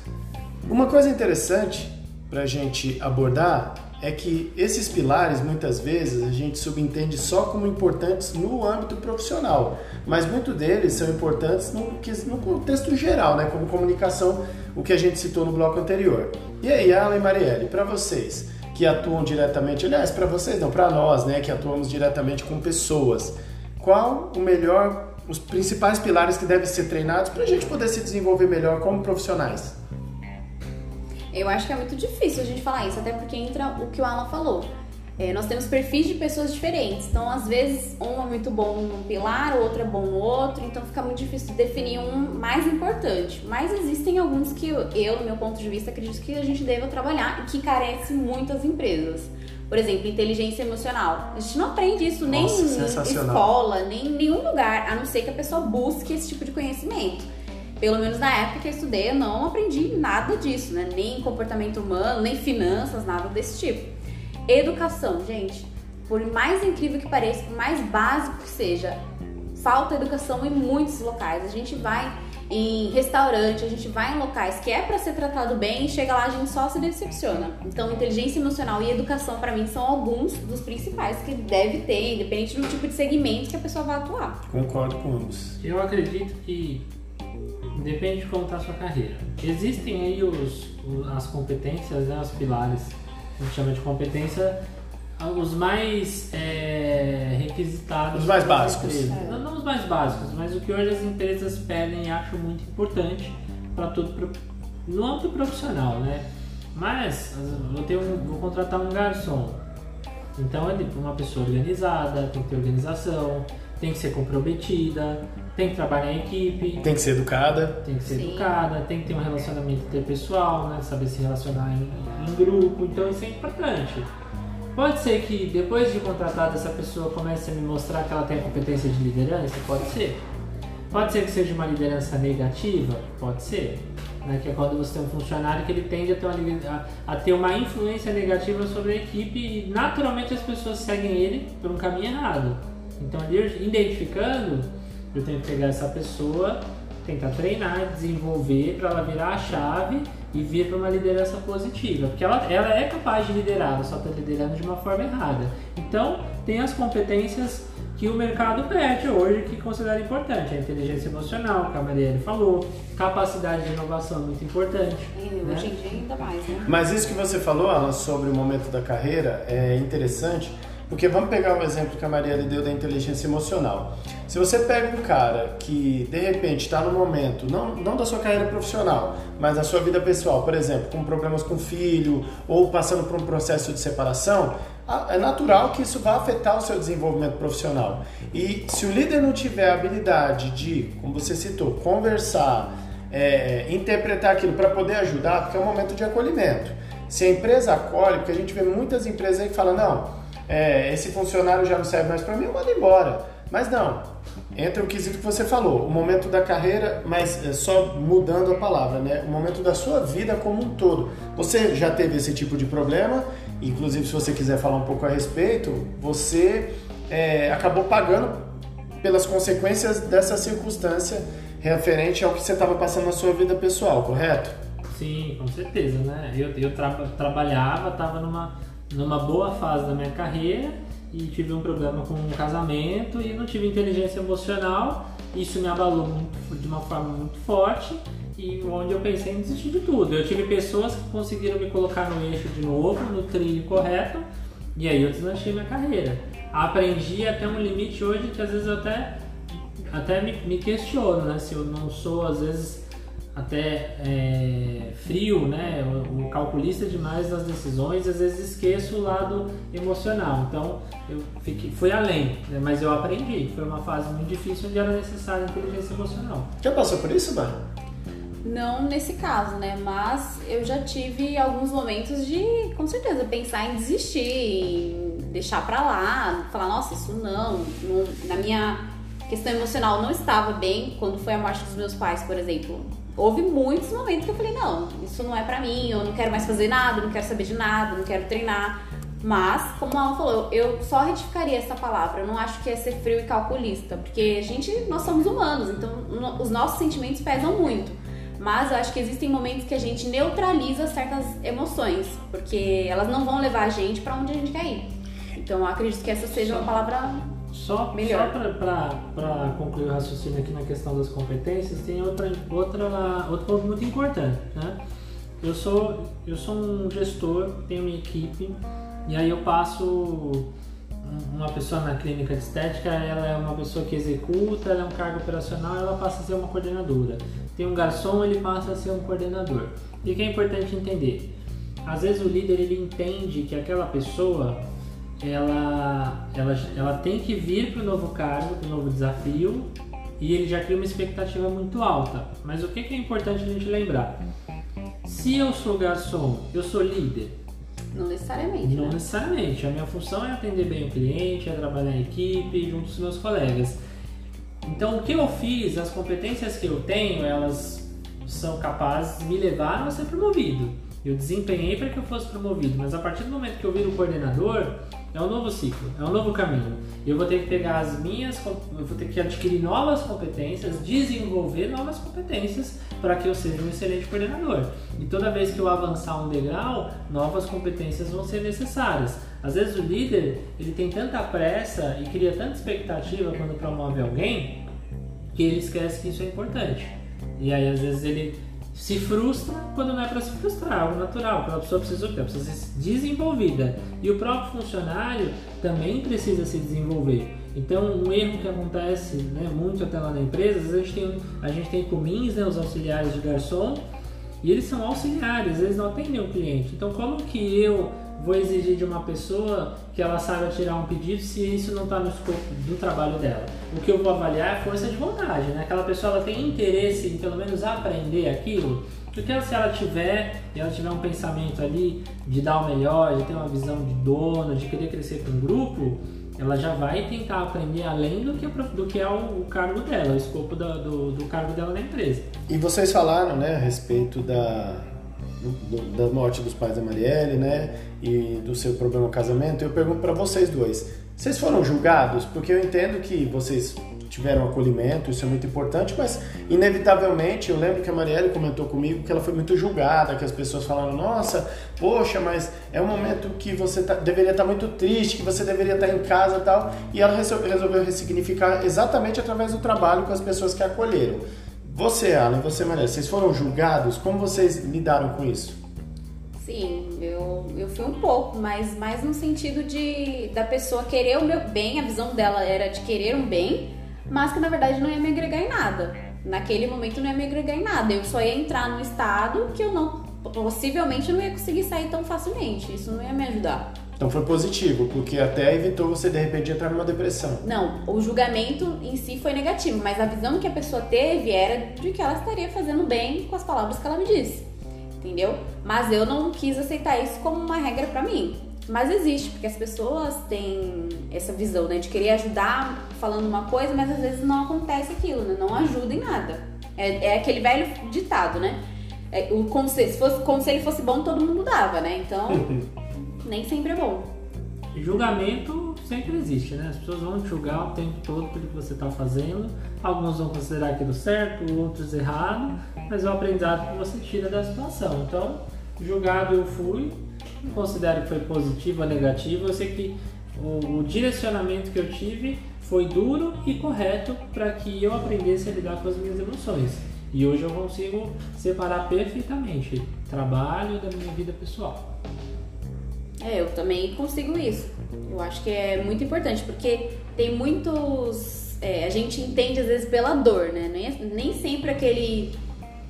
Uma coisa interessante para a gente abordar é que esses pilares muitas vezes a gente subentende só como importantes no âmbito profissional, mas muitos deles são importantes no, no contexto geral, né, como comunicação, o que a gente citou no bloco anterior. E aí, Alan e Marielle, para vocês que atuam diretamente, aliás, para vocês não, para nós, né, que atuamos diretamente com pessoas, qual o melhor, os principais pilares que devem ser treinados para a gente poder se desenvolver melhor como profissionais? Eu acho que é muito difícil a gente falar isso, até porque entra o que o Alan falou. É, nós temos perfis de pessoas diferentes, então às vezes um é muito bom num pilar, o outro é bom no outro, então fica muito difícil definir um mais importante. Mas existem alguns que eu, no meu ponto de vista, acredito que a gente deva trabalhar e que carece muitas empresas. Por exemplo, inteligência emocional. A gente não aprende isso nem Nossa, em escola, nem em nenhum lugar, a não ser que a pessoa busque esse tipo de conhecimento pelo menos na época que eu estudei, eu não aprendi nada disso, né? Nem comportamento humano, nem finanças, nada desse tipo. Educação, gente, por mais incrível que pareça, por mais básico que seja, falta educação em muitos locais. A gente vai em restaurante, a gente vai em locais que é para ser tratado bem e chega lá a gente só se decepciona. Então, inteligência emocional e educação para mim são alguns dos principais que deve ter, independente do tipo de segmento que a pessoa vai atuar. Concordo com ambos. Eu acredito que Depende de como está a sua carreira. Existem aí os, as competências, né, os pilares, a gente chama de competência, os mais é, requisitados. Os mais básicos. Não, não, os mais básicos, mas o que hoje as empresas pedem e acham muito importante para tudo no âmbito profissional, né? Mas vou, ter um, vou contratar um garçom. Então é uma pessoa organizada, tem que ter organização, tem que ser comprometida, tem que trabalhar em equipe. Tem que ser educada. Tem que ser Sim. educada, tem que ter um relacionamento interpessoal, né? Saber se relacionar em, em, grupo. Então isso é importante. Pode ser que depois de contratada essa pessoa comece a me mostrar que ela tem a competência de liderança? Pode ser. Pode ser que seja uma liderança negativa? Pode ser. Né? Que é quando você tem um funcionário que ele tende a ter, uma, a, a ter uma influência negativa sobre a equipe e naturalmente as pessoas seguem ele por um caminho errado. Então, identificando eu tenho que pegar essa pessoa, tentar treinar, desenvolver para ela virar a chave e vir para uma liderança positiva. Porque ela, ela é capaz de liderar, ela só está liderando de uma forma errada. Então, tem as competências que o mercado pede hoje que considera importante. A inteligência emocional, que a Marielle falou, capacidade de inovação é muito importante. E né? hoje em dia ainda mais, né? Mas isso que você falou, Alan, sobre o momento da carreira é interessante porque vamos pegar o exemplo que a Maria deu da inteligência emocional. Se você pega um cara que de repente está no momento, não, não da sua carreira profissional, mas da sua vida pessoal, por exemplo, com problemas com filho ou passando por um processo de separação, é natural que isso vá afetar o seu desenvolvimento profissional. E se o líder não tiver a habilidade de, como você citou, conversar, é, interpretar aquilo para poder ajudar, porque é um momento de acolhimento. Se a empresa acolhe, porque a gente vê muitas empresas aí que falam, não, é, esse funcionário já não serve mais para mim, eu mando embora. Mas não, entra o quesito que você falou, o momento da carreira, mas é só mudando a palavra, né? O momento da sua vida como um todo. Você já teve esse tipo de problema, inclusive se você quiser falar um pouco a respeito, você é, acabou pagando pelas consequências dessa circunstância referente ao que você estava passando na sua vida pessoal, correto? Sim, com certeza, né? Eu, eu tra trabalhava, estava numa, numa boa fase da minha carreira e tive um problema com um casamento e não tive inteligência emocional. Isso me abalou muito, de uma forma muito forte e onde eu pensei em desistir de tudo. Eu tive pessoas que conseguiram me colocar no eixo de novo, no trilho correto, e aí eu deslanchei minha carreira. Aprendi até um limite hoje que às vezes eu até, até me, me questiono, né? Se eu não sou, às vezes, até é, frio, né? O, calculista demais das decisões, às vezes esqueço o lado emocional. Então eu fiquei, fui além, né? mas eu aprendi. Foi uma fase muito difícil onde era necessária inteligência emocional. Já passou por isso, Bar? Não nesse caso, né? Mas eu já tive alguns momentos de, com certeza, pensar em desistir, em deixar pra lá, falar, nossa, isso não, não na minha questão emocional não estava bem quando foi a morte dos meus pais, por exemplo. Houve muitos momentos que eu falei, não, isso não é pra mim, eu não quero mais fazer nada, não quero saber de nada, não quero treinar. Mas, como ela falou, eu só retificaria essa palavra. Eu não acho que é ser frio e calculista, porque a gente, nós somos humanos, então os nossos sentimentos pesam muito. Mas eu acho que existem momentos que a gente neutraliza certas emoções, porque elas não vão levar a gente para onde a gente quer ir. Então eu acredito que essa seja uma palavra só, melhor. Só para concluir o raciocínio aqui na questão das competências, tem outra, outra, outro ponto muito importante. Né? Eu, sou, eu sou um gestor, tenho minha equipe, e aí eu passo uma pessoa na clínica de estética, ela é uma pessoa que executa, ela é um cargo operacional, ela passa a ser uma coordenadora. Tem um garçom, ele passa a ser um coordenador. E o que é importante entender? Às vezes o líder ele entende que aquela pessoa ela, ela, ela tem que vir para o novo cargo, para o novo desafio, e ele já cria uma expectativa muito alta. Mas o que é importante a gente lembrar? Se eu sou garçom, eu sou líder, não necessariamente. Não né? necessariamente. A minha função é atender bem o cliente, é trabalhar em equipe, junto com os meus colegas. Então, o que eu fiz, as competências que eu tenho, elas são capazes me levar a ser promovido. Eu desempenhei para que eu fosse promovido, mas a partir do momento que eu viro coordenador, é um novo ciclo, é um novo caminho. Eu vou ter que pegar as minhas, eu vou ter que adquirir novas competências, desenvolver novas competências para que eu seja um excelente coordenador. E toda vez que eu avançar um degrau, novas competências vão ser necessárias. Às vezes o líder ele tem tanta pressa e cria tanta expectativa quando promove alguém que ele esquece que isso é importante. E aí às vezes ele se frustra quando não é para se frustrar, algo natural, aquela pessoa precisa o quê? Precisa ser desenvolvida. E o próprio funcionário também precisa se desenvolver. Então, um erro que acontece né, muito até lá na empresa, às vezes a gente tem, a gente tem comins, né, os auxiliares de garçom, e eles são auxiliares, eles não atendem o cliente. Então, como que eu vou exigir de uma pessoa que ela saiba tirar um pedido se isso não está no escopo do trabalho dela? O que eu vou avaliar é a força de vontade, né? Aquela pessoa ela tem interesse em pelo menos aprender aquilo, porque se ela tiver, e ela tiver um pensamento ali de dar o melhor, de ter uma visão de dono, de querer crescer com um grupo, ela já vai tentar aprender além do que, do que é o, o cargo dela, o escopo da, do, do cargo dela na empresa. E vocês falaram, né, a respeito da, do, da morte dos pais da Marielle, né, e do seu problema casamento. Eu pergunto para vocês dois, vocês foram julgados? Porque eu entendo que vocês tiveram acolhimento, isso é muito importante, mas inevitavelmente eu lembro que a Marielle comentou comigo que ela foi muito julgada, que as pessoas falaram, nossa, poxa, mas é um momento que você tá, deveria estar tá muito triste, que você deveria estar tá em casa tal, e ela resolveu ressignificar exatamente através do trabalho com as pessoas que a acolheram. Você, Alan, você, Marielle, vocês foram julgados? Como vocês lidaram com isso? Sim, eu, eu fui um pouco, mas mais no sentido de da pessoa querer o meu bem, a visão dela era de querer um bem, mas que na verdade não ia me agregar em nada. Naquele momento não ia me agregar em nada. Eu só ia entrar num estado que eu não possivelmente não ia conseguir sair tão facilmente. Isso não ia me ajudar. Então foi positivo, porque até evitou você de repente entrar numa depressão. Não, o julgamento em si foi negativo, mas a visão que a pessoa teve era de que ela estaria fazendo bem com as palavras que ela me disse. Entendeu? Mas eu não quis aceitar isso como uma regra para mim. Mas existe, porque as pessoas têm essa visão, né? De querer ajudar falando uma coisa, mas às vezes não acontece aquilo, né? Não ajuda em nada. É, é aquele velho ditado, né? É, o conselho, se fosse, conselho fosse bom, todo mundo dava, né? Então, nem sempre é bom. Julgamento sempre existe, né? As pessoas vão te julgar o tempo todo pelo que você está fazendo. Alguns vão considerar aquilo certo, outros errado, mas é o aprendizado que você tira da situação. Então, julgado eu fui, não considero que foi positivo ou negativo, eu sei que o, o direcionamento que eu tive foi duro e correto para que eu aprendesse a lidar com as minhas emoções. E hoje eu consigo separar perfeitamente trabalho da minha vida pessoal. É, eu também consigo isso. Eu acho que é muito importante, porque tem muitos. É, a gente entende às vezes pela dor, né? Nem, nem sempre aquele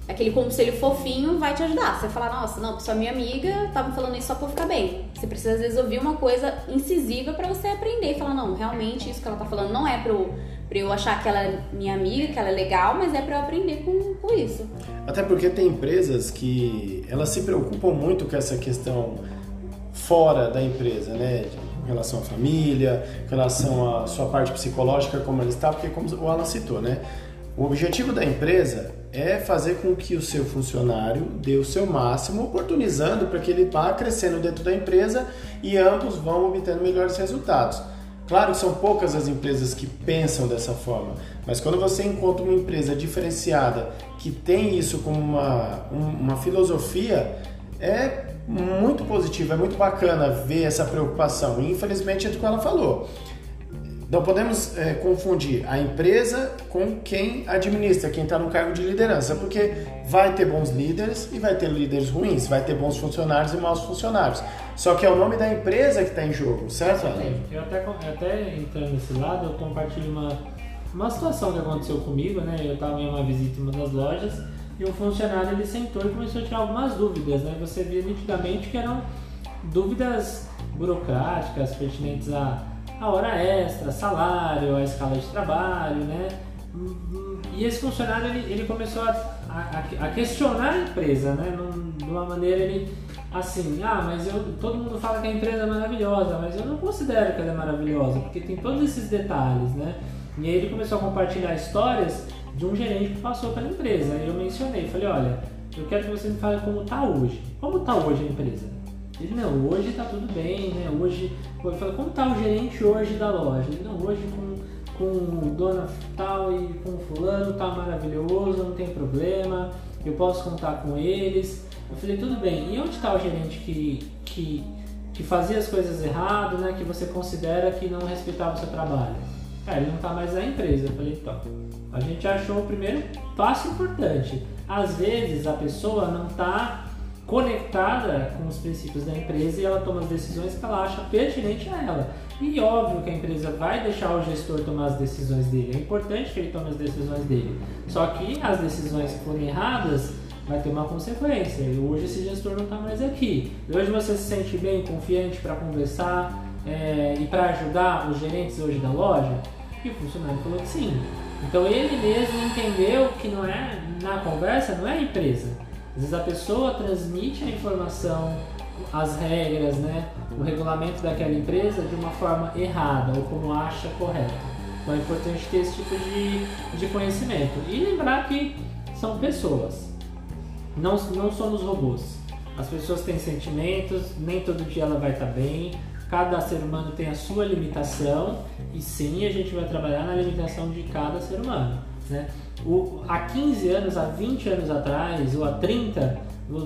aquele conselho fofinho vai te ajudar. Você falar, nossa, não, sua minha amiga tava falando isso só pra eu ficar bem. Você precisa às vezes ouvir uma coisa incisiva para você aprender falar, não, realmente isso que ela tá falando não é pro, pra eu achar que ela é minha amiga, que ela é legal, mas é pra eu aprender com, com isso. Até porque tem empresas que elas se preocupam muito com essa questão fora da empresa, né? Em relação à família, em relação à sua parte psicológica, como ela está, porque como o Alan citou, né? O objetivo da empresa é fazer com que o seu funcionário dê o seu máximo, oportunizando para que ele vá crescendo dentro da empresa e ambos vão obtendo melhores resultados. Claro que são poucas as empresas que pensam dessa forma, mas quando você encontra uma empresa diferenciada que tem isso como uma, uma filosofia, é muito positivo, é muito bacana ver essa preocupação. Infelizmente é o que ela falou. Não podemos é, confundir a empresa com quem administra, quem está no cargo de liderança, porque vai ter bons líderes e vai ter líderes ruins, vai ter bons funcionários e maus funcionários. Só que é o nome da empresa que está em jogo, certo, Alan? Eu até, até entrando nesse lado, eu compartilho uma, uma situação que aconteceu comigo, né? Eu estava em uma visita em uma das lojas e um funcionário ele sentou e começou a tirar algumas dúvidas, né? Você via nitidamente que eram dúvidas burocráticas pertinentes a a hora extra, salário, a escala de trabalho, né? E esse funcionário ele, ele começou a, a, a, questionar a empresa, né? Num, de uma maneira ele assim, ah, mas eu, todo mundo fala que a empresa é maravilhosa, mas eu não considero que ela é maravilhosa, porque tem todos esses detalhes, né? E aí ele começou a compartilhar histórias de um gerente que passou pela empresa. E eu mencionei, falei, olha, eu quero que você me fale como está hoje. Como está hoje a empresa? Ele, não, hoje está tudo bem, né? Hoje eu falei, como tá o gerente hoje da loja? Ele, não, hoje com, com dona tal e com fulano tá maravilhoso, não tem problema, eu posso contar com eles. Eu falei, tudo bem, e onde está o gerente que, que, que fazia as coisas errado, né? Que você considera que não respeitava o seu trabalho? Cara, ele não está mais na empresa. Eu falei, então, a gente achou o primeiro passo importante. Às vezes a pessoa não está conectada com os princípios da empresa e ela toma as decisões que ela acha pertinente a ela. E óbvio que a empresa vai deixar o gestor tomar as decisões dele, é importante que ele tome as decisões dele. Só que as decisões que forem erradas vai ter uma consequência. E hoje esse gestor não está mais aqui. E hoje você se sente bem, confiante para conversar é, e para ajudar os gerentes hoje da loja? E o funcionário falou que sim. Então ele mesmo entendeu que não é na conversa, não é a empresa às vezes a pessoa transmite a informação, as regras, né, o regulamento daquela empresa de uma forma errada ou como acha correto. Então é importante ter esse tipo de, de conhecimento. E lembrar que são pessoas, não, não somos robôs. As pessoas têm sentimentos, nem todo dia ela vai estar bem, cada ser humano tem a sua limitação e sim a gente vai trabalhar na limitação de cada ser humano. Né? O, há 15 anos, há 20 anos atrás, ou há 30,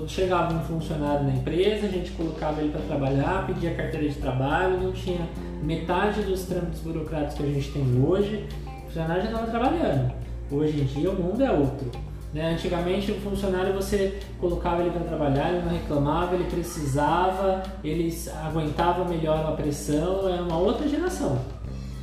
chegava um funcionário na empresa, a gente colocava ele para trabalhar, pedia carteira de trabalho, não tinha metade dos trâmites burocráticos que a gente tem hoje, o funcionário já estava trabalhando. Hoje em dia o mundo é outro. Né? Antigamente o funcionário você colocava ele para trabalhar, ele não reclamava, ele precisava, ele aguentava melhor a pressão, era uma outra geração.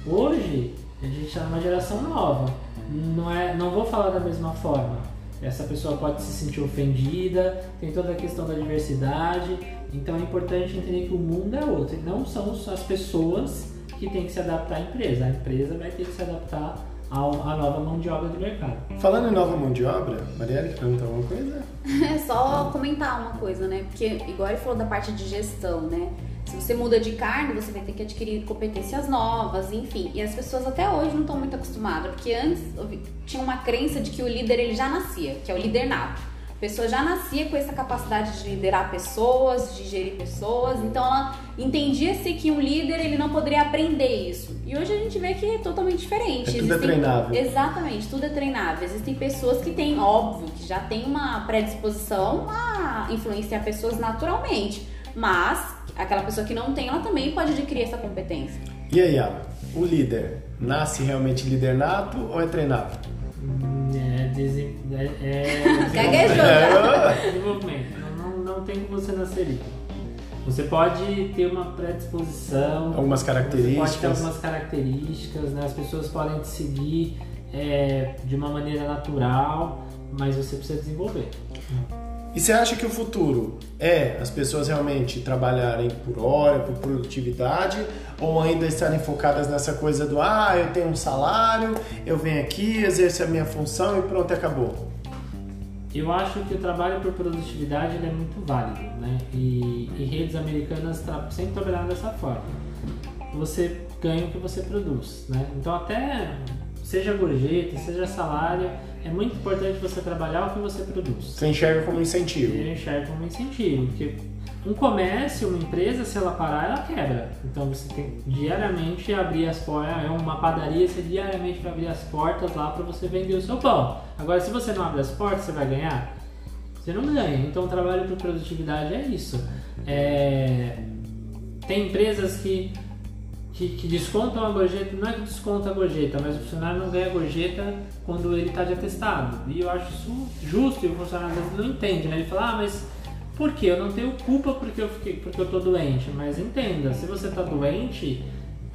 Hoje a gente está numa geração nova não, é, não vou falar da mesma forma. Essa pessoa pode se sentir ofendida, tem toda a questão da diversidade, então é importante entender que o mundo é outro, não são as pessoas que têm que se adaptar à empresa, a empresa vai ter que se adaptar à nova mão de obra do mercado. Falando em nova mão de obra, Marielle, quer perguntar alguma coisa? É só comentar uma coisa, né? Porque, igual ele falou da parte de gestão, né? Se você muda de cargo, você vai ter que adquirir competências novas, enfim. E as pessoas até hoje não estão muito acostumadas, porque antes tinha uma crença de que o líder ele já nascia, que é o líder nato. A pessoa já nascia com essa capacidade de liderar pessoas, de gerir pessoas, então ela entendia-se que um líder ele não poderia aprender isso. E hoje a gente vê que é totalmente diferente. É tudo é treinável. Exatamente, tudo é treinável. Existem pessoas que têm, óbvio, que já têm uma predisposição a influenciar pessoas naturalmente, mas aquela pessoa que não tem, ela também pode adquirir essa competência. E aí, Alan, o líder nasce realmente líder nato ou é treinado? É, desen... é, é... Gaguejou já. desenvolvimento. Não, não, não tem como você nascer líder. Você pode ter uma predisposição. Algumas características. Pode ter algumas características, né? As pessoas podem te seguir é, de uma maneira natural, mas você precisa desenvolver. E você acha que o futuro é as pessoas realmente trabalharem por hora, por produtividade, ou ainda estarem focadas nessa coisa do ah, eu tenho um salário, eu venho aqui, exerço a minha função e pronto, acabou? Eu acho que o trabalho por produtividade é muito válido, né? E, e redes americanas tra sempre trabalharam dessa forma. Você ganha o que você produz, né? Então até seja gorjeta, seja salário, é muito importante você trabalhar o que você produz. Você enxerga como incentivo. Eu enxergo como incentivo, porque um comércio, uma empresa, se ela parar, ela quebra. Então você tem diariamente abrir as portas, é uma padaria, você diariamente vai abrir as portas lá para você vender o seu pão. Agora, se você não abre as portas, você vai ganhar? Você não ganha. Então, o trabalho por produtividade é isso. É... Tem empresas que, que, que, descontam a gorjeta, não é que desconta a gorjeta, mas o funcionário não ganha gorjeta quando ele está de atestado. E eu acho isso justo e o funcionário não entende, né? Ele fala, ah, mas por quê? Eu não tenho culpa porque eu fiquei, porque eu tô doente, mas entenda, se você está doente,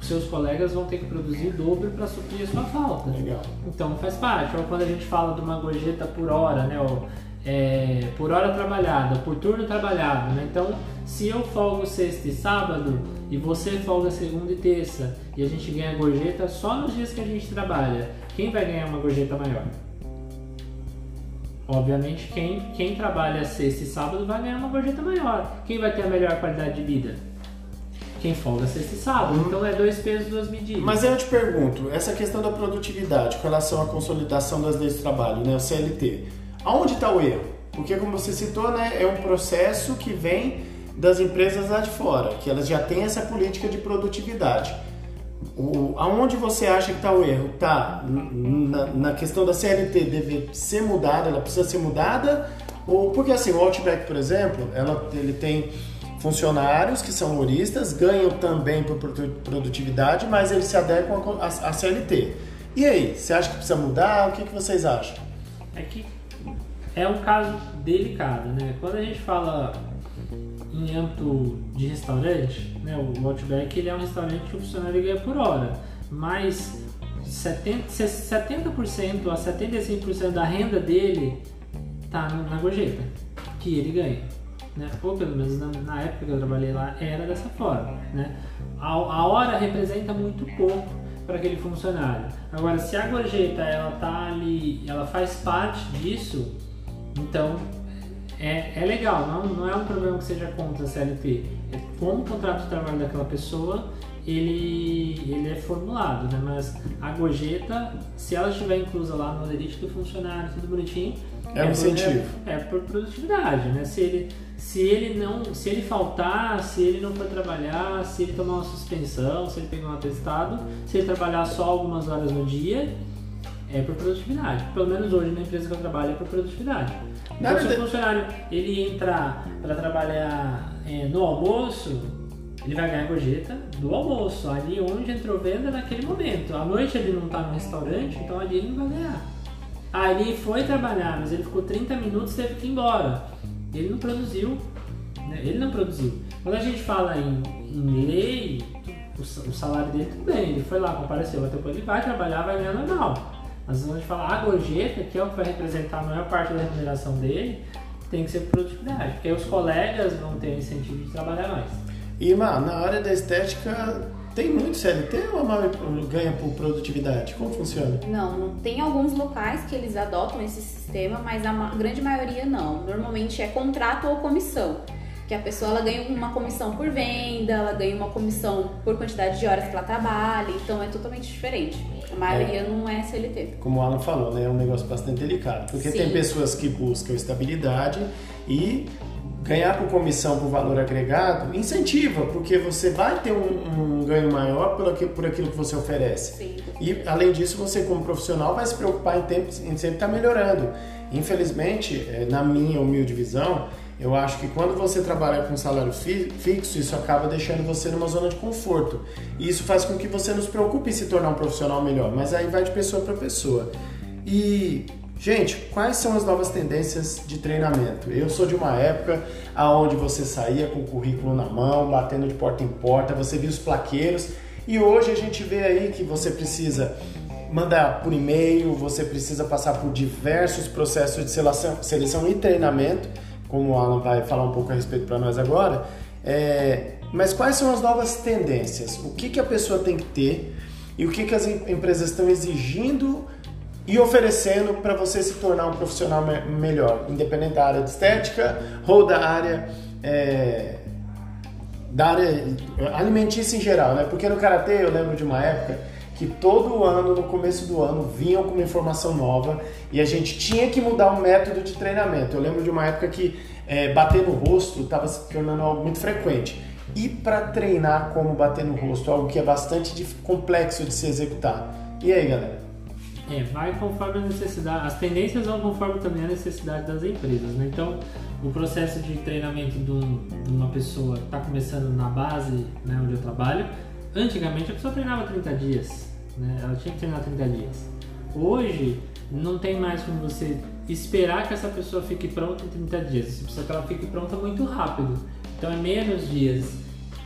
seus colegas vão ter que produzir o dobro para suprir a sua falta. Legal. Então faz parte. Ou quando a gente fala de uma gorjeta por hora, né? Ou, é, por hora trabalhada, por turno trabalhado, né? Então, se eu folgo sexta e sábado e você folga segunda e terça e a gente ganha gorjeta só nos dias que a gente trabalha, quem vai ganhar uma gorjeta maior? Obviamente, quem, quem trabalha sexta e sábado vai ganhar uma gorjeta maior. Quem vai ter a melhor qualidade de vida? Quem folga sexta e sábado. Uhum. Então é dois pesos, duas medidas. Mas eu te pergunto, essa questão da produtividade com relação à consolidação das leis de trabalho, né, o CLT, aonde está o erro? Porque como você citou, né, é um processo que vem das empresas lá de fora, que elas já têm essa política de produtividade. O, aonde você acha que está o erro? Está na, na, questão da CLT deve ser mudada, ela precisa ser mudada? Ou porque assim, o Outback, por exemplo, ela, ele tem funcionários que são humoristas, ganham também por produtividade, mas eles se adequam à CLT. E aí, você acha que precisa mudar? O que, que vocês acham? É que é um caso delicado, né? Quando a gente fala em âmbito de restaurante, né, o Outback ele é um restaurante que o funcionário ganha por hora, mas 70%, 70% a 75% da renda dele tá na gorjeta que ele ganha. Né? Ou pelo menos na, na, época que eu trabalhei lá era dessa forma. Né? A, a hora representa muito pouco para aquele funcionário. Agora, se a gorjeta ela tá ali, ela faz parte disso, então é, é legal, não, não é um problema que seja contra a CLT. É como o contrato de trabalho daquela pessoa ele, ele é formulado, né? Mas a gorjeta, se ela estiver inclusa lá no lerite do funcionário, tudo bonitinho, é, um incentivo. É, é, por produtividade, né? Se ele, se ele não, se ele faltar, se ele não for trabalhar, se ele tomar uma suspensão, se ele pegar um atestado, se ele trabalhar só algumas horas no dia, é por produtividade. Pelo menos hoje na empresa que eu trabalho é por produtividade. Então, se o funcionário ele entrar para trabalhar é, no almoço, ele vai ganhar gorjeta do almoço, ali onde entrou venda naquele momento. À noite ele não está no restaurante, então ali ele não vai ganhar. Ah, ele foi trabalhar, mas ele ficou 30 minutos e teve que ir embora. Ele não produziu. Né? Ele não produziu. Quando a gente fala em, em lei, o, o, salário dele tudo bem, ele foi lá, compareceu, até depois ele vai trabalhar, vai ganhar normal. Mas quando a gente fala a gorjeta, que é o que vai representar a maior parte da remuneração dele, tem que ser produtividade, porque aí os colegas vão ter incentivo de trabalhar mais. E, na área da estética, tem muito CLT ou a maior ganha por produtividade? Como funciona? Não, não, tem alguns locais que eles adotam esse sistema, mas a grande maioria não. Normalmente é contrato ou comissão. Que a pessoa ela ganha uma comissão por venda, ela ganha uma comissão por quantidade de horas que ela trabalha, então é totalmente diferente. A maioria é. não é CLT. Como o Alan falou, né, é um negócio bastante delicado, porque Sim. tem pessoas que buscam estabilidade e ganhar por comissão por valor agregado incentiva, porque você vai ter um, um ganho maior por aquilo, por aquilo que você oferece. Sim. E além disso, você como profissional vai se preocupar em, tempo, em sempre estar melhorando. Infelizmente, é, na minha humilde visão, eu acho que quando você trabalha com salário fi fixo, isso acaba deixando você numa zona de conforto. E isso faz com que você não se preocupe em se tornar um profissional melhor, mas aí vai de pessoa para pessoa. E, gente, quais são as novas tendências de treinamento? Eu sou de uma época aonde você saía com o currículo na mão, batendo de porta em porta, você via os plaqueiros, e hoje a gente vê aí que você precisa mandar por e-mail, você precisa passar por diversos processos de seleção, seleção e treinamento como o Alan vai falar um pouco a respeito para nós agora. É, mas quais são as novas tendências? O que, que a pessoa tem que ter e o que, que as empresas estão exigindo e oferecendo para você se tornar um profissional me melhor, independente da área de estética ou da área é, da área alimentícia em geral, né? Porque no karatê eu lembro de uma época que todo ano, no começo do ano, vinham com uma informação nova e a gente tinha que mudar o método de treinamento. Eu lembro de uma época que é, bater no rosto estava se tornando algo muito frequente. E para treinar como bater no rosto, algo que é bastante complexo de se executar. E aí, galera? É, vai conforme a necessidade, as tendências vão conforme também a necessidade das empresas, né? Então, o processo de treinamento de, uma pessoa está começando na base, né, onde eu trabalho, antigamente a pessoa treinava 30 dias, né? Ela tinha que treinar 30 dias. Hoje, não tem mais como você esperar que essa pessoa fique pronta em 30 dias. Você precisa que ela fique pronta muito rápido. Então, é menos dias.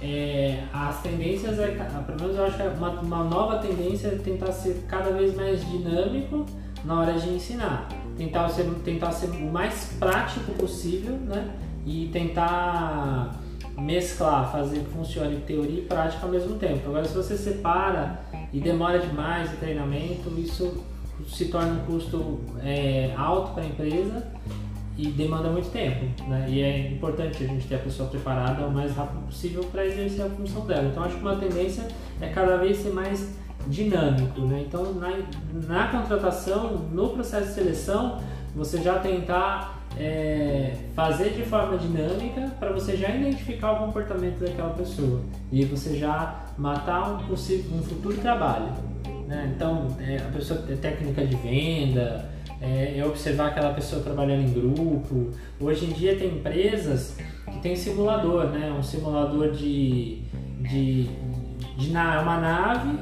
É, as tendências, é, pelo menos eu acho que é uma, uma nova tendência é tentar ser cada vez mais dinâmico na hora de ensinar. Tentar ser, tentar ser o mais prático possível, né? E tentar mesclar, fazer que funcione teoria e prática ao mesmo tempo. Agora, se você separa e demora demais o treinamento, isso se torna um custo é, alto para a empresa e demanda muito tempo. Né? E é importante a gente ter a pessoa preparada o mais rápido possível para exercer a função dela. Então, acho que uma tendência é cada vez ser mais dinâmico. Né? Então, na, na contratação, no processo de seleção, você já tentar é, fazer de forma dinâmica para você já identificar o comportamento daquela pessoa e você já matar um, possível, um futuro trabalho. Né? Então, é, a pessoa é técnica de venda, é, é, observar aquela pessoa trabalhando em grupo. Hoje em dia tem empresas que tem simulador, né? um simulador de, de, de, de uma nave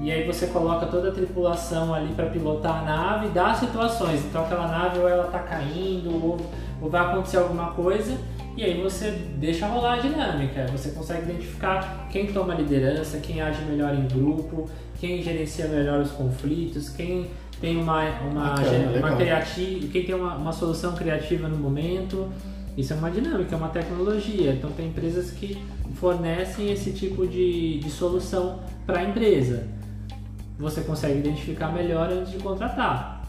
e aí você coloca toda a tripulação ali para pilotar a nave, dá situações. Então aquela nave ou ela está caindo ou, ou vai acontecer alguma coisa e aí você deixa rolar a dinâmica. Você consegue identificar quem toma liderança, quem age melhor em grupo, quem gerencia melhor os conflitos, quem tem uma, uma, uma criativa, quem tem uma, uma solução criativa no momento. Isso é uma dinâmica, é uma tecnologia. Então tem empresas que fornecem esse tipo de, de solução para a empresa você consegue identificar melhor antes de contratar.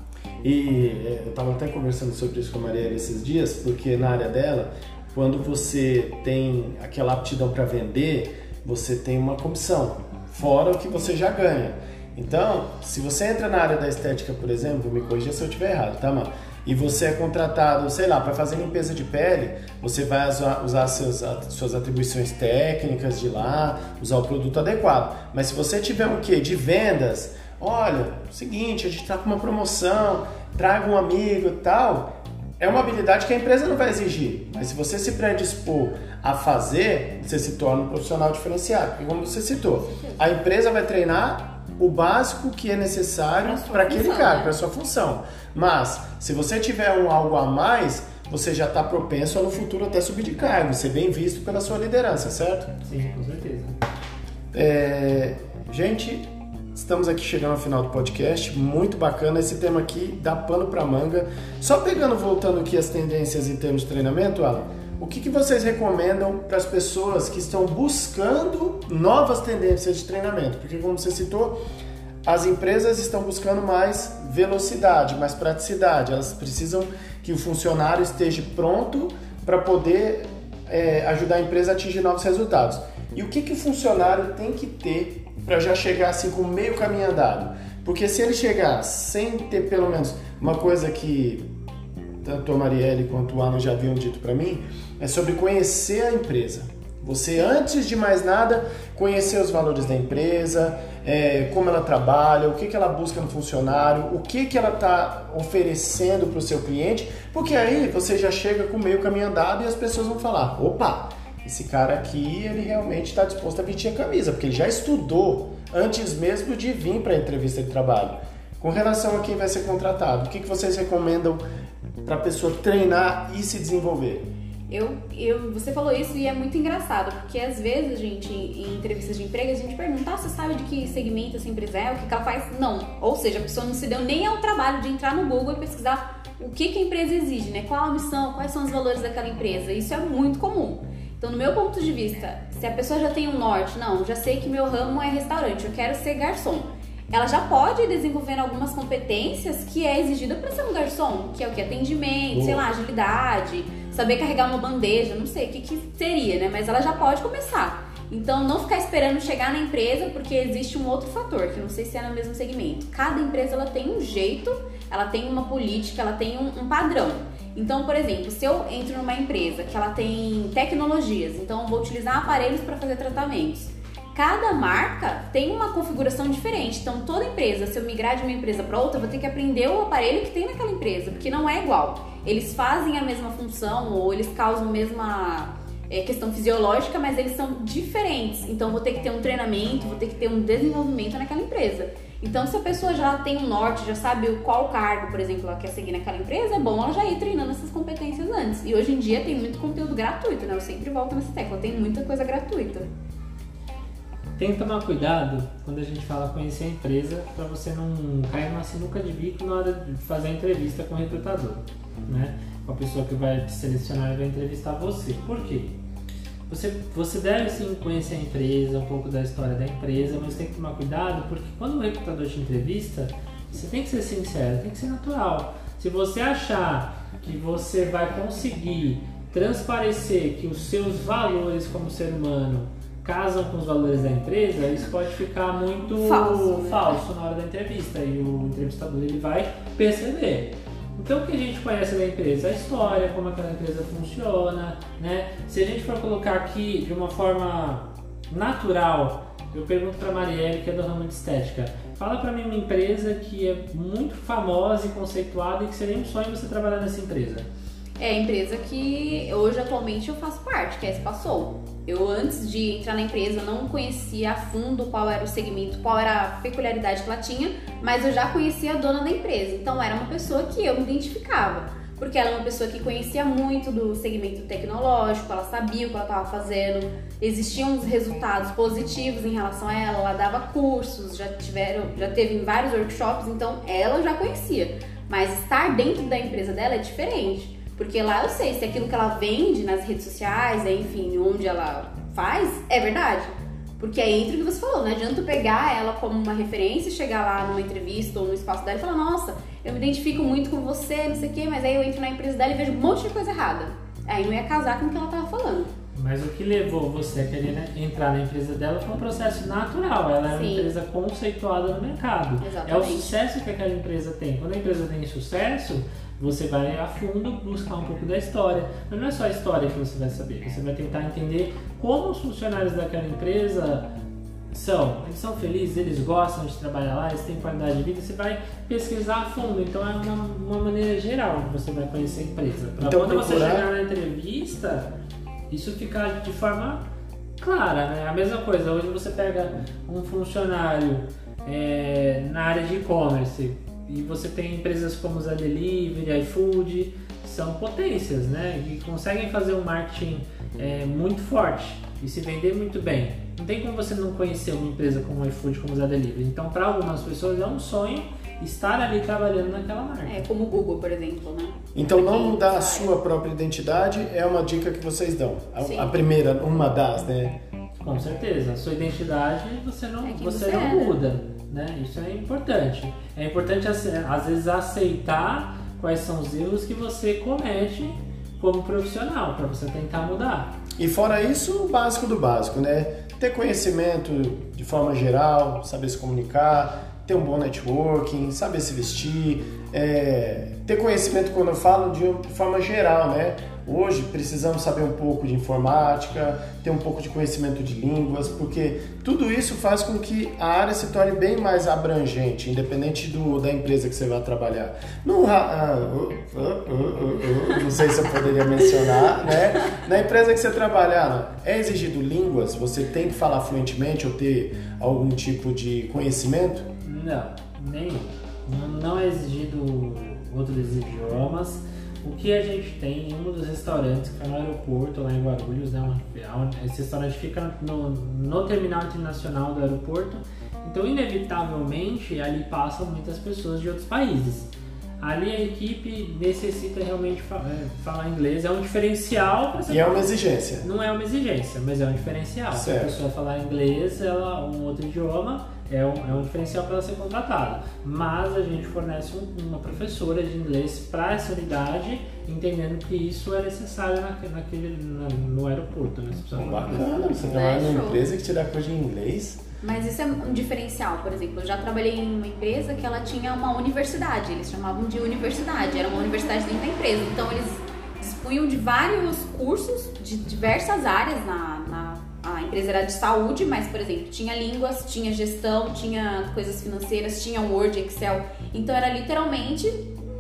E é, eu estava até conversando sobre isso com a Mariela esses dias, porque na área dela, quando você tem aquela aptidão para vender, você tem uma comissão, fora o que você já ganha. Então, se você entra na área da estética, por exemplo, me corrija se eu estiver errado, tá, mano? E você é contratado, sei lá, para fazer limpeza de pele, você vai usar, seus, suas atribuições técnicas de lá, usar o produto adequado. Mas se você tiver o que de vendas, olha, seguinte, a gente está com uma promoção, traga um amigo e tal, é uma habilidade que a empresa não vai exigir. Mas se você se predispor a fazer, você se torna um profissional diferenciado. Porque como você citou, a empresa vai treinar o básico que é necessário para aquele cara, né? para sua função. Mas se você tiver um algo a mais, você já está propenso a no futuro até subir de cargo, ser bem visto pela sua liderança, certo? Sim, com certeza. É, gente, estamos aqui chegando ao final do podcast, muito bacana esse tema aqui, dá pano para manga. Só pegando, voltando aqui as tendências em termos de treinamento, Alan, o que, que vocês recomendam para as pessoas que estão buscando novas tendências de treinamento? Porque, como você citou, as empresas estão buscando mais velocidade, mais praticidade. Elas precisam que o funcionário esteja pronto para poder é, ajudar a empresa a atingir novos resultados. E o que, que o funcionário tem que ter para já chegar assim com meio caminho andado? Porque se ele chegar sem ter pelo menos uma coisa que tanto a Marielle quanto o Alan já haviam dito para mim, é sobre conhecer a empresa. Você, antes de mais nada, conhecer os valores da empresa, é, como ela trabalha, o que, que ela busca no funcionário, o que, que ela está oferecendo para o seu cliente, porque aí você já chega com meio caminho andado e as pessoas vão falar: opa, esse cara aqui ele realmente está disposto a vestir a camisa, porque ele já estudou antes mesmo de vir para a entrevista de trabalho. Com relação a quem vai ser contratado, o que, que vocês recomendam para a pessoa treinar e se desenvolver? Eu, eu, você falou isso e é muito engraçado, porque às vezes, gente, em, entrevistas de emprego, a gente pergunta, ah, você sabe de que segmento essa empresa é, o que, que ela faz? Não. Ou seja, a pessoa não se deu nem ao trabalho de entrar no Google e pesquisar o que, que a empresa exige, né? Qual a missão, quais são os valores daquela empresa. Isso é muito comum. Então, no meu ponto de vista, se a pessoa já tem um norte, não, já sei que meu ramo é restaurante, eu quero ser garçom ela já pode ir desenvolvendo algumas competências que é exigida para ser um garçom, que é o que? Atendimento, Boa. sei lá, agilidade, saber carregar uma bandeja, não sei o que, que seria, né? Mas ela já pode começar. Então, não ficar esperando chegar na empresa, porque existe um outro fator, que não sei se é no mesmo segmento. Cada empresa ela tem um jeito, ela tem uma política, ela tem um, um padrão. Então, por exemplo, se eu entro numa empresa que ela tem tecnologias, então eu vou utilizar aparelhos para fazer tratamentos. Cada marca tem uma configuração diferente. Então, toda empresa, se eu migrar de uma empresa para outra, eu vou ter que aprender o aparelho que tem naquela empresa, porque não é igual. Eles fazem a mesma função ou eles causam a mesma é, questão fisiológica, mas eles são diferentes. Então, vou ter que ter um treinamento, vou ter que ter um desenvolvimento naquela empresa. Então, se a pessoa já tem um norte, já sabe qual cargo, por exemplo, ela quer seguir naquela empresa, é bom ela já ir treinando essas competências antes. E hoje em dia tem muito conteúdo gratuito, né? Eu sempre volto nessa tecla, tem muita coisa gratuita tem que tomar cuidado quando a gente fala conhecer a empresa para você não cair numa sinuca de bico na hora de fazer a entrevista com o recrutador, né? Com a pessoa que vai te selecionar e vai entrevistar você. Por quê? Você, você deve sim conhecer a empresa, um pouco da história da empresa, mas tem que tomar cuidado porque quando o recrutador te entrevista, você tem que ser sincero, tem que ser natural. Se você achar que você vai conseguir transparecer que os seus valores como ser humano casam com os valores da empresa, isso pode ficar muito falso, né? falso na hora da entrevista e o entrevistador ele vai perceber. Então o que a gente conhece da empresa? A história, como aquela empresa funciona, né? Se a gente for colocar aqui de uma forma natural, eu pergunto para Marielle, que é do ramo de estética, fala para mim uma empresa que é muito famosa e conceituada e que seria um sonho você trabalhar nessa empresa. É a empresa que hoje atualmente eu faço parte, que é a Espaçou. Eu, antes de entrar na empresa, não conhecia a fundo qual era o segmento, qual era a peculiaridade que ela tinha, mas eu já conhecia a dona da empresa. Então, era uma pessoa que eu me identificava, porque ela é uma pessoa que conhecia muito do segmento tecnológico, ela sabia o que ela estava fazendo, existiam uns resultados positivos em relação a ela, ela dava cursos, já, tiveram, já teve vários workshops, então ela já conhecia. Mas estar dentro da empresa dela é diferente. Porque lá eu sei se aquilo que ela vende nas redes sociais, enfim, onde ela faz, é verdade. Porque é entre o que você falou, não adianta pegar ela como uma referência, chegar lá numa entrevista ou no espaço dela e falar, nossa, eu me identifico muito com você, não sei o quê, mas aí eu entro na empresa dela e vejo um monte de coisa errada. Aí não ia casar com o que ela tava falando. Mas o que levou você a querer né, entrar na empresa dela foi um processo natural. Ela é uma empresa conceituada no mercado. Exatamente. É o sucesso que aquela empresa tem. Quando a empresa tem sucesso, você vai a fundo buscar um pouco da história. Mas não é só a história que você vai saber, você vai tentar entender como os funcionários daquela empresa são. Eles são felizes, eles gostam de trabalhar lá, eles têm qualidade de vida, você vai pesquisar a fundo. Então é uma, uma maneira geral que você vai conhecer a empresa. Para então, quando você chegar na entrevista, isso ficar de forma clara, né? A mesma coisa, hoje você pega um funcionário é, na área de e-commerce e você tem empresas como a Delivery, iFood, são potências, né? Que conseguem fazer um marketing é, muito forte e se vender muito bem. Não tem como você não conhecer uma empresa como o iFood, como a Delivery. Então, para algumas pessoas é um sonho estar ali trabalhando naquela marca. É, como o Google, por exemplo, né? Então, não mudar a sua própria identidade é uma dica que vocês dão. A, a primeira, uma das, né? Com certeza. A sua identidade você não, é você, você não é, muda. Né? Isso é importante. É importante, às vezes, aceitar quais são os erros que você comete como profissional, para você tentar mudar. E fora isso, o básico do básico, né? Ter conhecimento de forma geral, saber se comunicar, ter um bom networking, saber se vestir, é, ter conhecimento quando eu falo de forma geral, né? Hoje precisamos saber um pouco de informática, ter um pouco de conhecimento de línguas, porque tudo isso faz com que a área se torne bem mais abrangente, independente do, da empresa que você vai trabalhar. Não, ah, uh, uh, uh, não sei se eu poderia mencionar, né? Na empresa que você trabalhar, é exigido línguas? Você tem que falar fluentemente ou ter algum tipo de conhecimento? Não, nenhum. Não é exigido outros idiomas o que a gente tem em um dos restaurantes que fica no aeroporto, lá em Guarulhos, né? Esse restaurante fica no, no terminal internacional do aeroporto, então inevitavelmente ali passam muitas pessoas de outros países. Ali a equipe necessita realmente é, falar inglês, é um diferencial. E é uma exigência. Não é uma exigência, mas é um diferencial. Certo. Se a pessoa falar inglês, ela um outro idioma, é um, é um diferencial para ela ser contratada. Mas a gente fornece um, uma professora de inglês para essa unidade, entendendo que isso é necessário naquele, naquele, na, no aeroporto. Né? Você Bacana, você trabalha numa empresa que te dá coisa de inglês. Mas isso é um diferencial, por exemplo. Eu já trabalhei em uma empresa que ela tinha uma universidade, eles chamavam de universidade, era uma universidade dentro da empresa. Então eles dispunham de vários cursos de diversas áreas na, na a empresa era de saúde, mas, por exemplo, tinha línguas, tinha gestão, tinha coisas financeiras, tinha Word, Excel. Então era literalmente,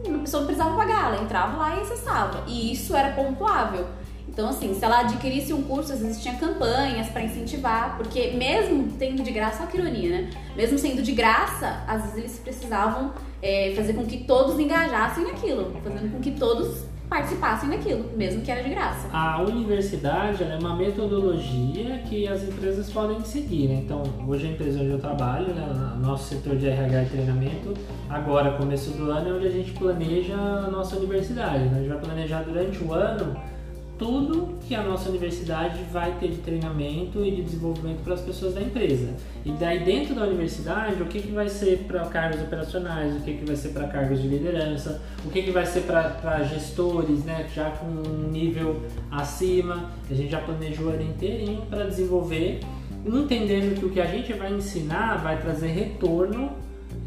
a pessoa não precisava pagar, ela entrava lá e acessava. E isso era pontuável. Então, assim, se ela adquirisse um curso, às vezes tinha campanhas para incentivar, porque mesmo tendo de graça, olha que ironia, né? Mesmo sendo de graça, às vezes eles precisavam é, fazer com que todos engajassem naquilo, fazendo com que todos participassem daquilo, mesmo que era de graça. A universidade é uma metodologia que as empresas podem seguir. Né? Então, hoje a empresa onde eu trabalho, né, nosso setor de RH e treinamento, agora, começo do ano, é onde a gente planeja a nossa universidade. Né? A gente vai planejar durante o ano tudo que a nossa universidade vai ter de treinamento e de desenvolvimento para as pessoas da empresa. E daí dentro da universidade, o que, que vai ser para cargos operacionais, o que, que vai ser para cargos de liderança, o que, que vai ser para gestores, né, já com um nível acima. A gente já planejou o ano inteirinho para desenvolver, entendendo que o que a gente vai ensinar vai trazer retorno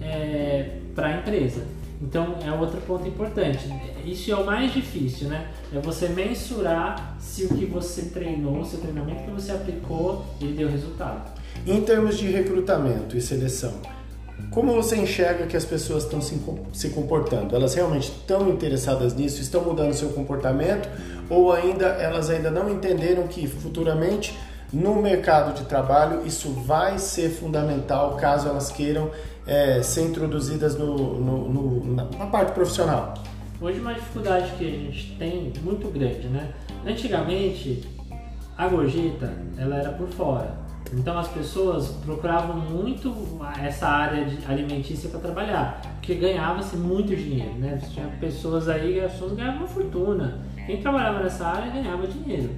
é, para a empresa. Então é outro ponto importante. Isso é o mais difícil, né? É você mensurar se o que você treinou, se o treinamento que você aplicou, ele deu resultado. Em termos de recrutamento e seleção, como você enxerga que as pessoas estão se comportando? Elas realmente estão interessadas nisso? Estão mudando seu comportamento? Ou ainda elas ainda não entenderam que futuramente no mercado de trabalho isso vai ser fundamental caso elas queiram é, ser introduzidas no, no, no, na parte profissional? Hoje uma dificuldade que a gente tem muito grande, né? Antigamente a gorjeta ela era por fora, então as pessoas procuravam muito essa área alimentícia para trabalhar, porque ganhava-se muito dinheiro, né? Tinha pessoas aí, as pessoas ganhavam uma fortuna. Quem trabalhava nessa área ganhava dinheiro.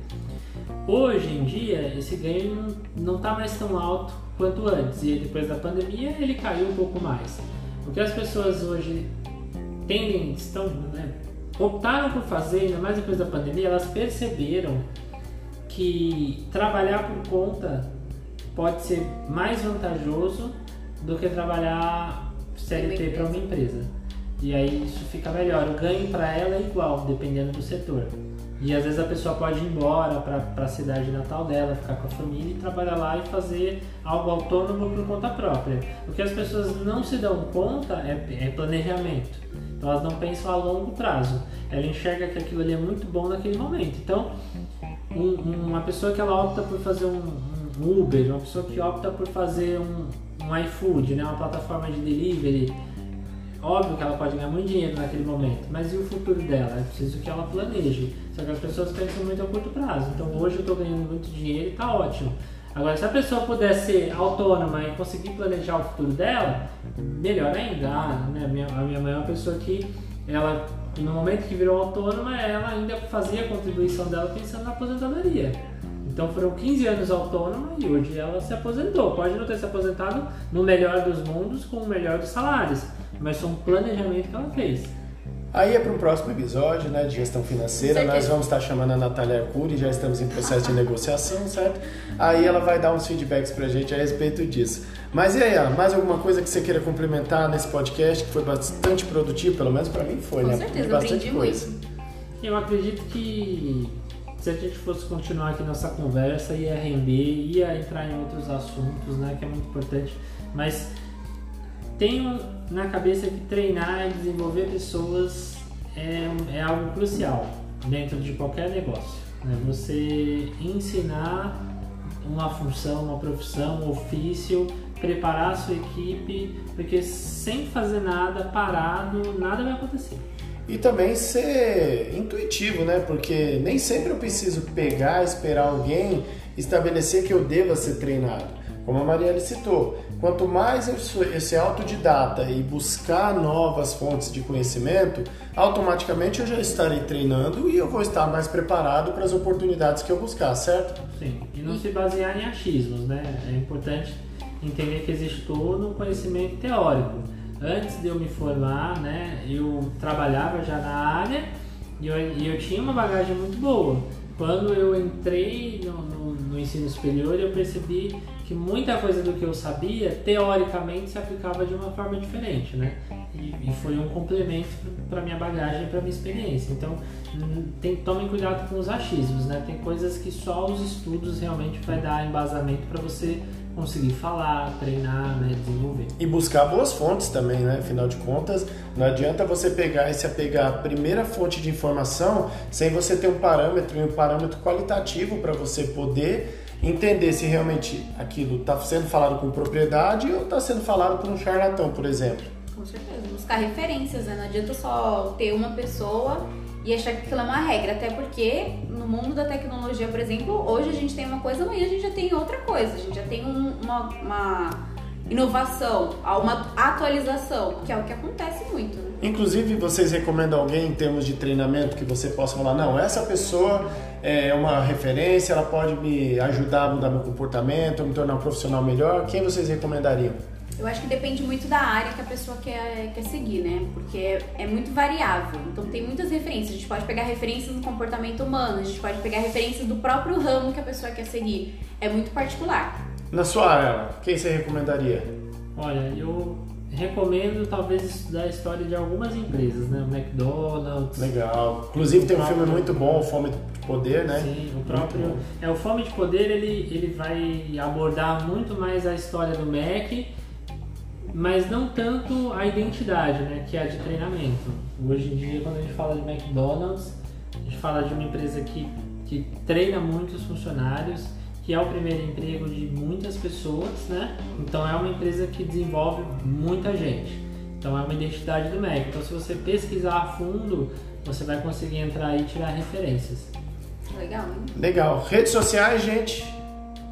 Hoje em dia, esse ganho não está mais tão alto quanto antes, e depois da pandemia ele caiu um pouco mais. O que as pessoas hoje tendem, estão, né, optaram por fazer, ainda mais depois da pandemia, elas perceberam que trabalhar por conta pode ser mais vantajoso do que trabalhar CLT para uma empresa. E aí isso fica melhor. O ganho para ela é igual, dependendo do setor. E às vezes a pessoa pode ir embora para a cidade natal dela, ficar com a família e trabalhar lá e fazer algo autônomo por conta própria. O que as pessoas não se dão conta é, é planejamento. Então elas não pensam a longo prazo. Ela enxerga que aquilo ali é muito bom naquele momento. Então, um, uma pessoa que ela opta por fazer um, um Uber, uma pessoa que opta por fazer um, um iFood, né, uma plataforma de delivery, Óbvio que ela pode ganhar muito dinheiro naquele momento, mas e o futuro dela? É preciso que ela planeje. Só que as pessoas pensam muito a curto prazo. Então hoje eu estou ganhando muito dinheiro e está ótimo. Agora, se a pessoa puder ser autônoma e conseguir planejar o futuro dela, melhor ainda. Ah, né? a, minha, mãe é uma pessoa que, ela, no momento que virou autônoma, ela ainda fazia a contribuição dela pensando na aposentadoria. Então foram 15 anos autônoma e hoje ela se aposentou. Pode não ter se aposentado no melhor dos mundos com o melhor dos salários, mas foi um planejamento que ela fez. Aí é para um próximo episódio, né, de gestão financeira. Nós vamos estar chamando a Natália Arcuri, já estamos em processo de negociação, certo? Aí ela vai dar uns feedbacks para a gente a respeito disso. Mas e aí, Ana, mais alguma coisa que você queira complementar nesse podcast que foi bastante produtivo, pelo menos para mim foi, Com né? certeza, bastante aprendi coisa. muito. Eu acredito que se a gente fosse continuar aqui nossa conversa, ia render, ia entrar em outros assuntos, né, que é muito importante. Mas tenho na cabeça que treinar e desenvolver pessoas é, é algo crucial dentro de qualquer negócio. Né? Você ensinar uma função, uma profissão, um ofício, preparar a sua equipe, porque sem fazer nada, parado, nada vai acontecer. E também ser intuitivo, né? Porque nem sempre eu preciso pegar, esperar alguém estabelecer que eu deva ser treinado. Como a Marielle citou, quanto mais eu sou esse autodidata e buscar novas fontes de conhecimento, automaticamente eu já estarei treinando e eu vou estar mais preparado para as oportunidades que eu buscar, certo? Sim, e não se basear em achismos, né? É importante entender que existe todo um conhecimento teórico. Antes de eu me formar, né, eu trabalhava já na área e eu, e eu tinha uma bagagem muito boa. Quando eu entrei no, no, no ensino superior, eu percebi que muita coisa do que eu sabia, teoricamente, se aplicava de uma forma diferente, né? E, e foi um complemento para minha bagagem, para minha experiência. Então, tem, tomem cuidado com os achismos, né? Tem coisas que só os estudos realmente vai dar embasamento para você conseguir falar, treinar, né, desenvolver. E buscar boas fontes também, né? Afinal de contas, não adianta você pegar e se apegar à primeira fonte de informação sem você ter um parâmetro e um parâmetro qualitativo para você poder entender se realmente aquilo está sendo falado com propriedade ou está sendo falado por um charlatão, por exemplo. Com certeza. Buscar referências, né? Não adianta só ter uma pessoa e achar que aquilo é uma regra. Até porque no mundo da tecnologia, por exemplo, hoje a gente tem uma coisa, amanhã a gente já tem outra coisa. A gente já tem um- uma, uma inovação, uma atualização, que é o que acontece muito. Né? Inclusive, vocês recomendam alguém em termos de treinamento que você possa falar, não, essa pessoa é uma referência, ela pode me ajudar a mudar meu comportamento, me tornar um profissional melhor. Quem vocês recomendariam? Eu acho que depende muito da área que a pessoa quer, quer seguir, né? Porque é muito variável. Então tem muitas referências. A gente pode pegar referências do comportamento humano, a gente pode pegar referências do próprio ramo que a pessoa quer seguir. É muito particular. Na sua área, quem você recomendaria? Olha, eu recomendo talvez estudar a história de algumas empresas, né? O McDonald's, Legal. Inclusive tem um filme muito bom, Fome de Poder, né? Sim, o próprio. É, o Fome de Poder ele, ele vai abordar muito mais a história do Mac, mas não tanto a identidade, né? Que é a de treinamento. Hoje em dia, quando a gente fala de McDonald's, a gente fala de uma empresa que, que treina muitos funcionários, que é o primeiro emprego de muitas pessoas, né? Então é uma empresa que desenvolve muita gente. Então é uma identidade do Mac. Então se você pesquisar a fundo, você vai conseguir entrar aí e tirar referências. Legal, hein? Legal. Redes sociais, gente.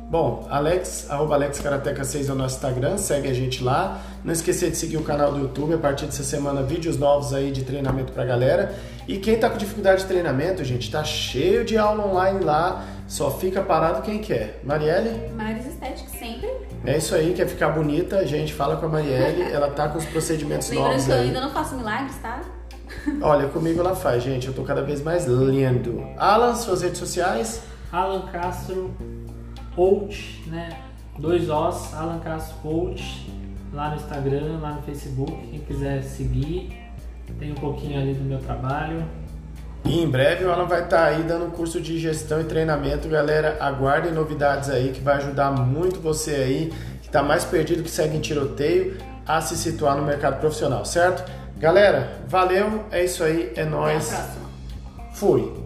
Bom, Alex, arroba Alex Karateca 6 é o nosso Instagram, segue a gente lá. Não esquecer de seguir o canal do YouTube, a partir dessa semana vídeos novos aí de treinamento pra galera. E quem tá com dificuldade de treinamento, gente, tá cheio de aula online lá, só fica parado quem quer. Marielle? Mares Estéticas sempre. É isso aí, quer ficar bonita, gente, fala com a Marielle, ela tá com os procedimentos Lembrando novos que eu aí. ainda não faço milagres, tá? Olha, comigo ela faz, gente, eu tô cada vez mais lindo. Alan, suas redes sociais? Alan Castro Coach, né? Dois Os, Alan Castro Coach, lá no Instagram, lá no Facebook, quem quiser seguir, tem um pouquinho ali do meu trabalho. E em breve o Alan vai estar aí dando um curso de gestão e treinamento. Galera, aguardem novidades aí que vai ajudar muito você aí que está mais perdido que segue em tiroteio a se situar no mercado profissional, certo? Galera, valeu, é isso aí, é próxima. Fui.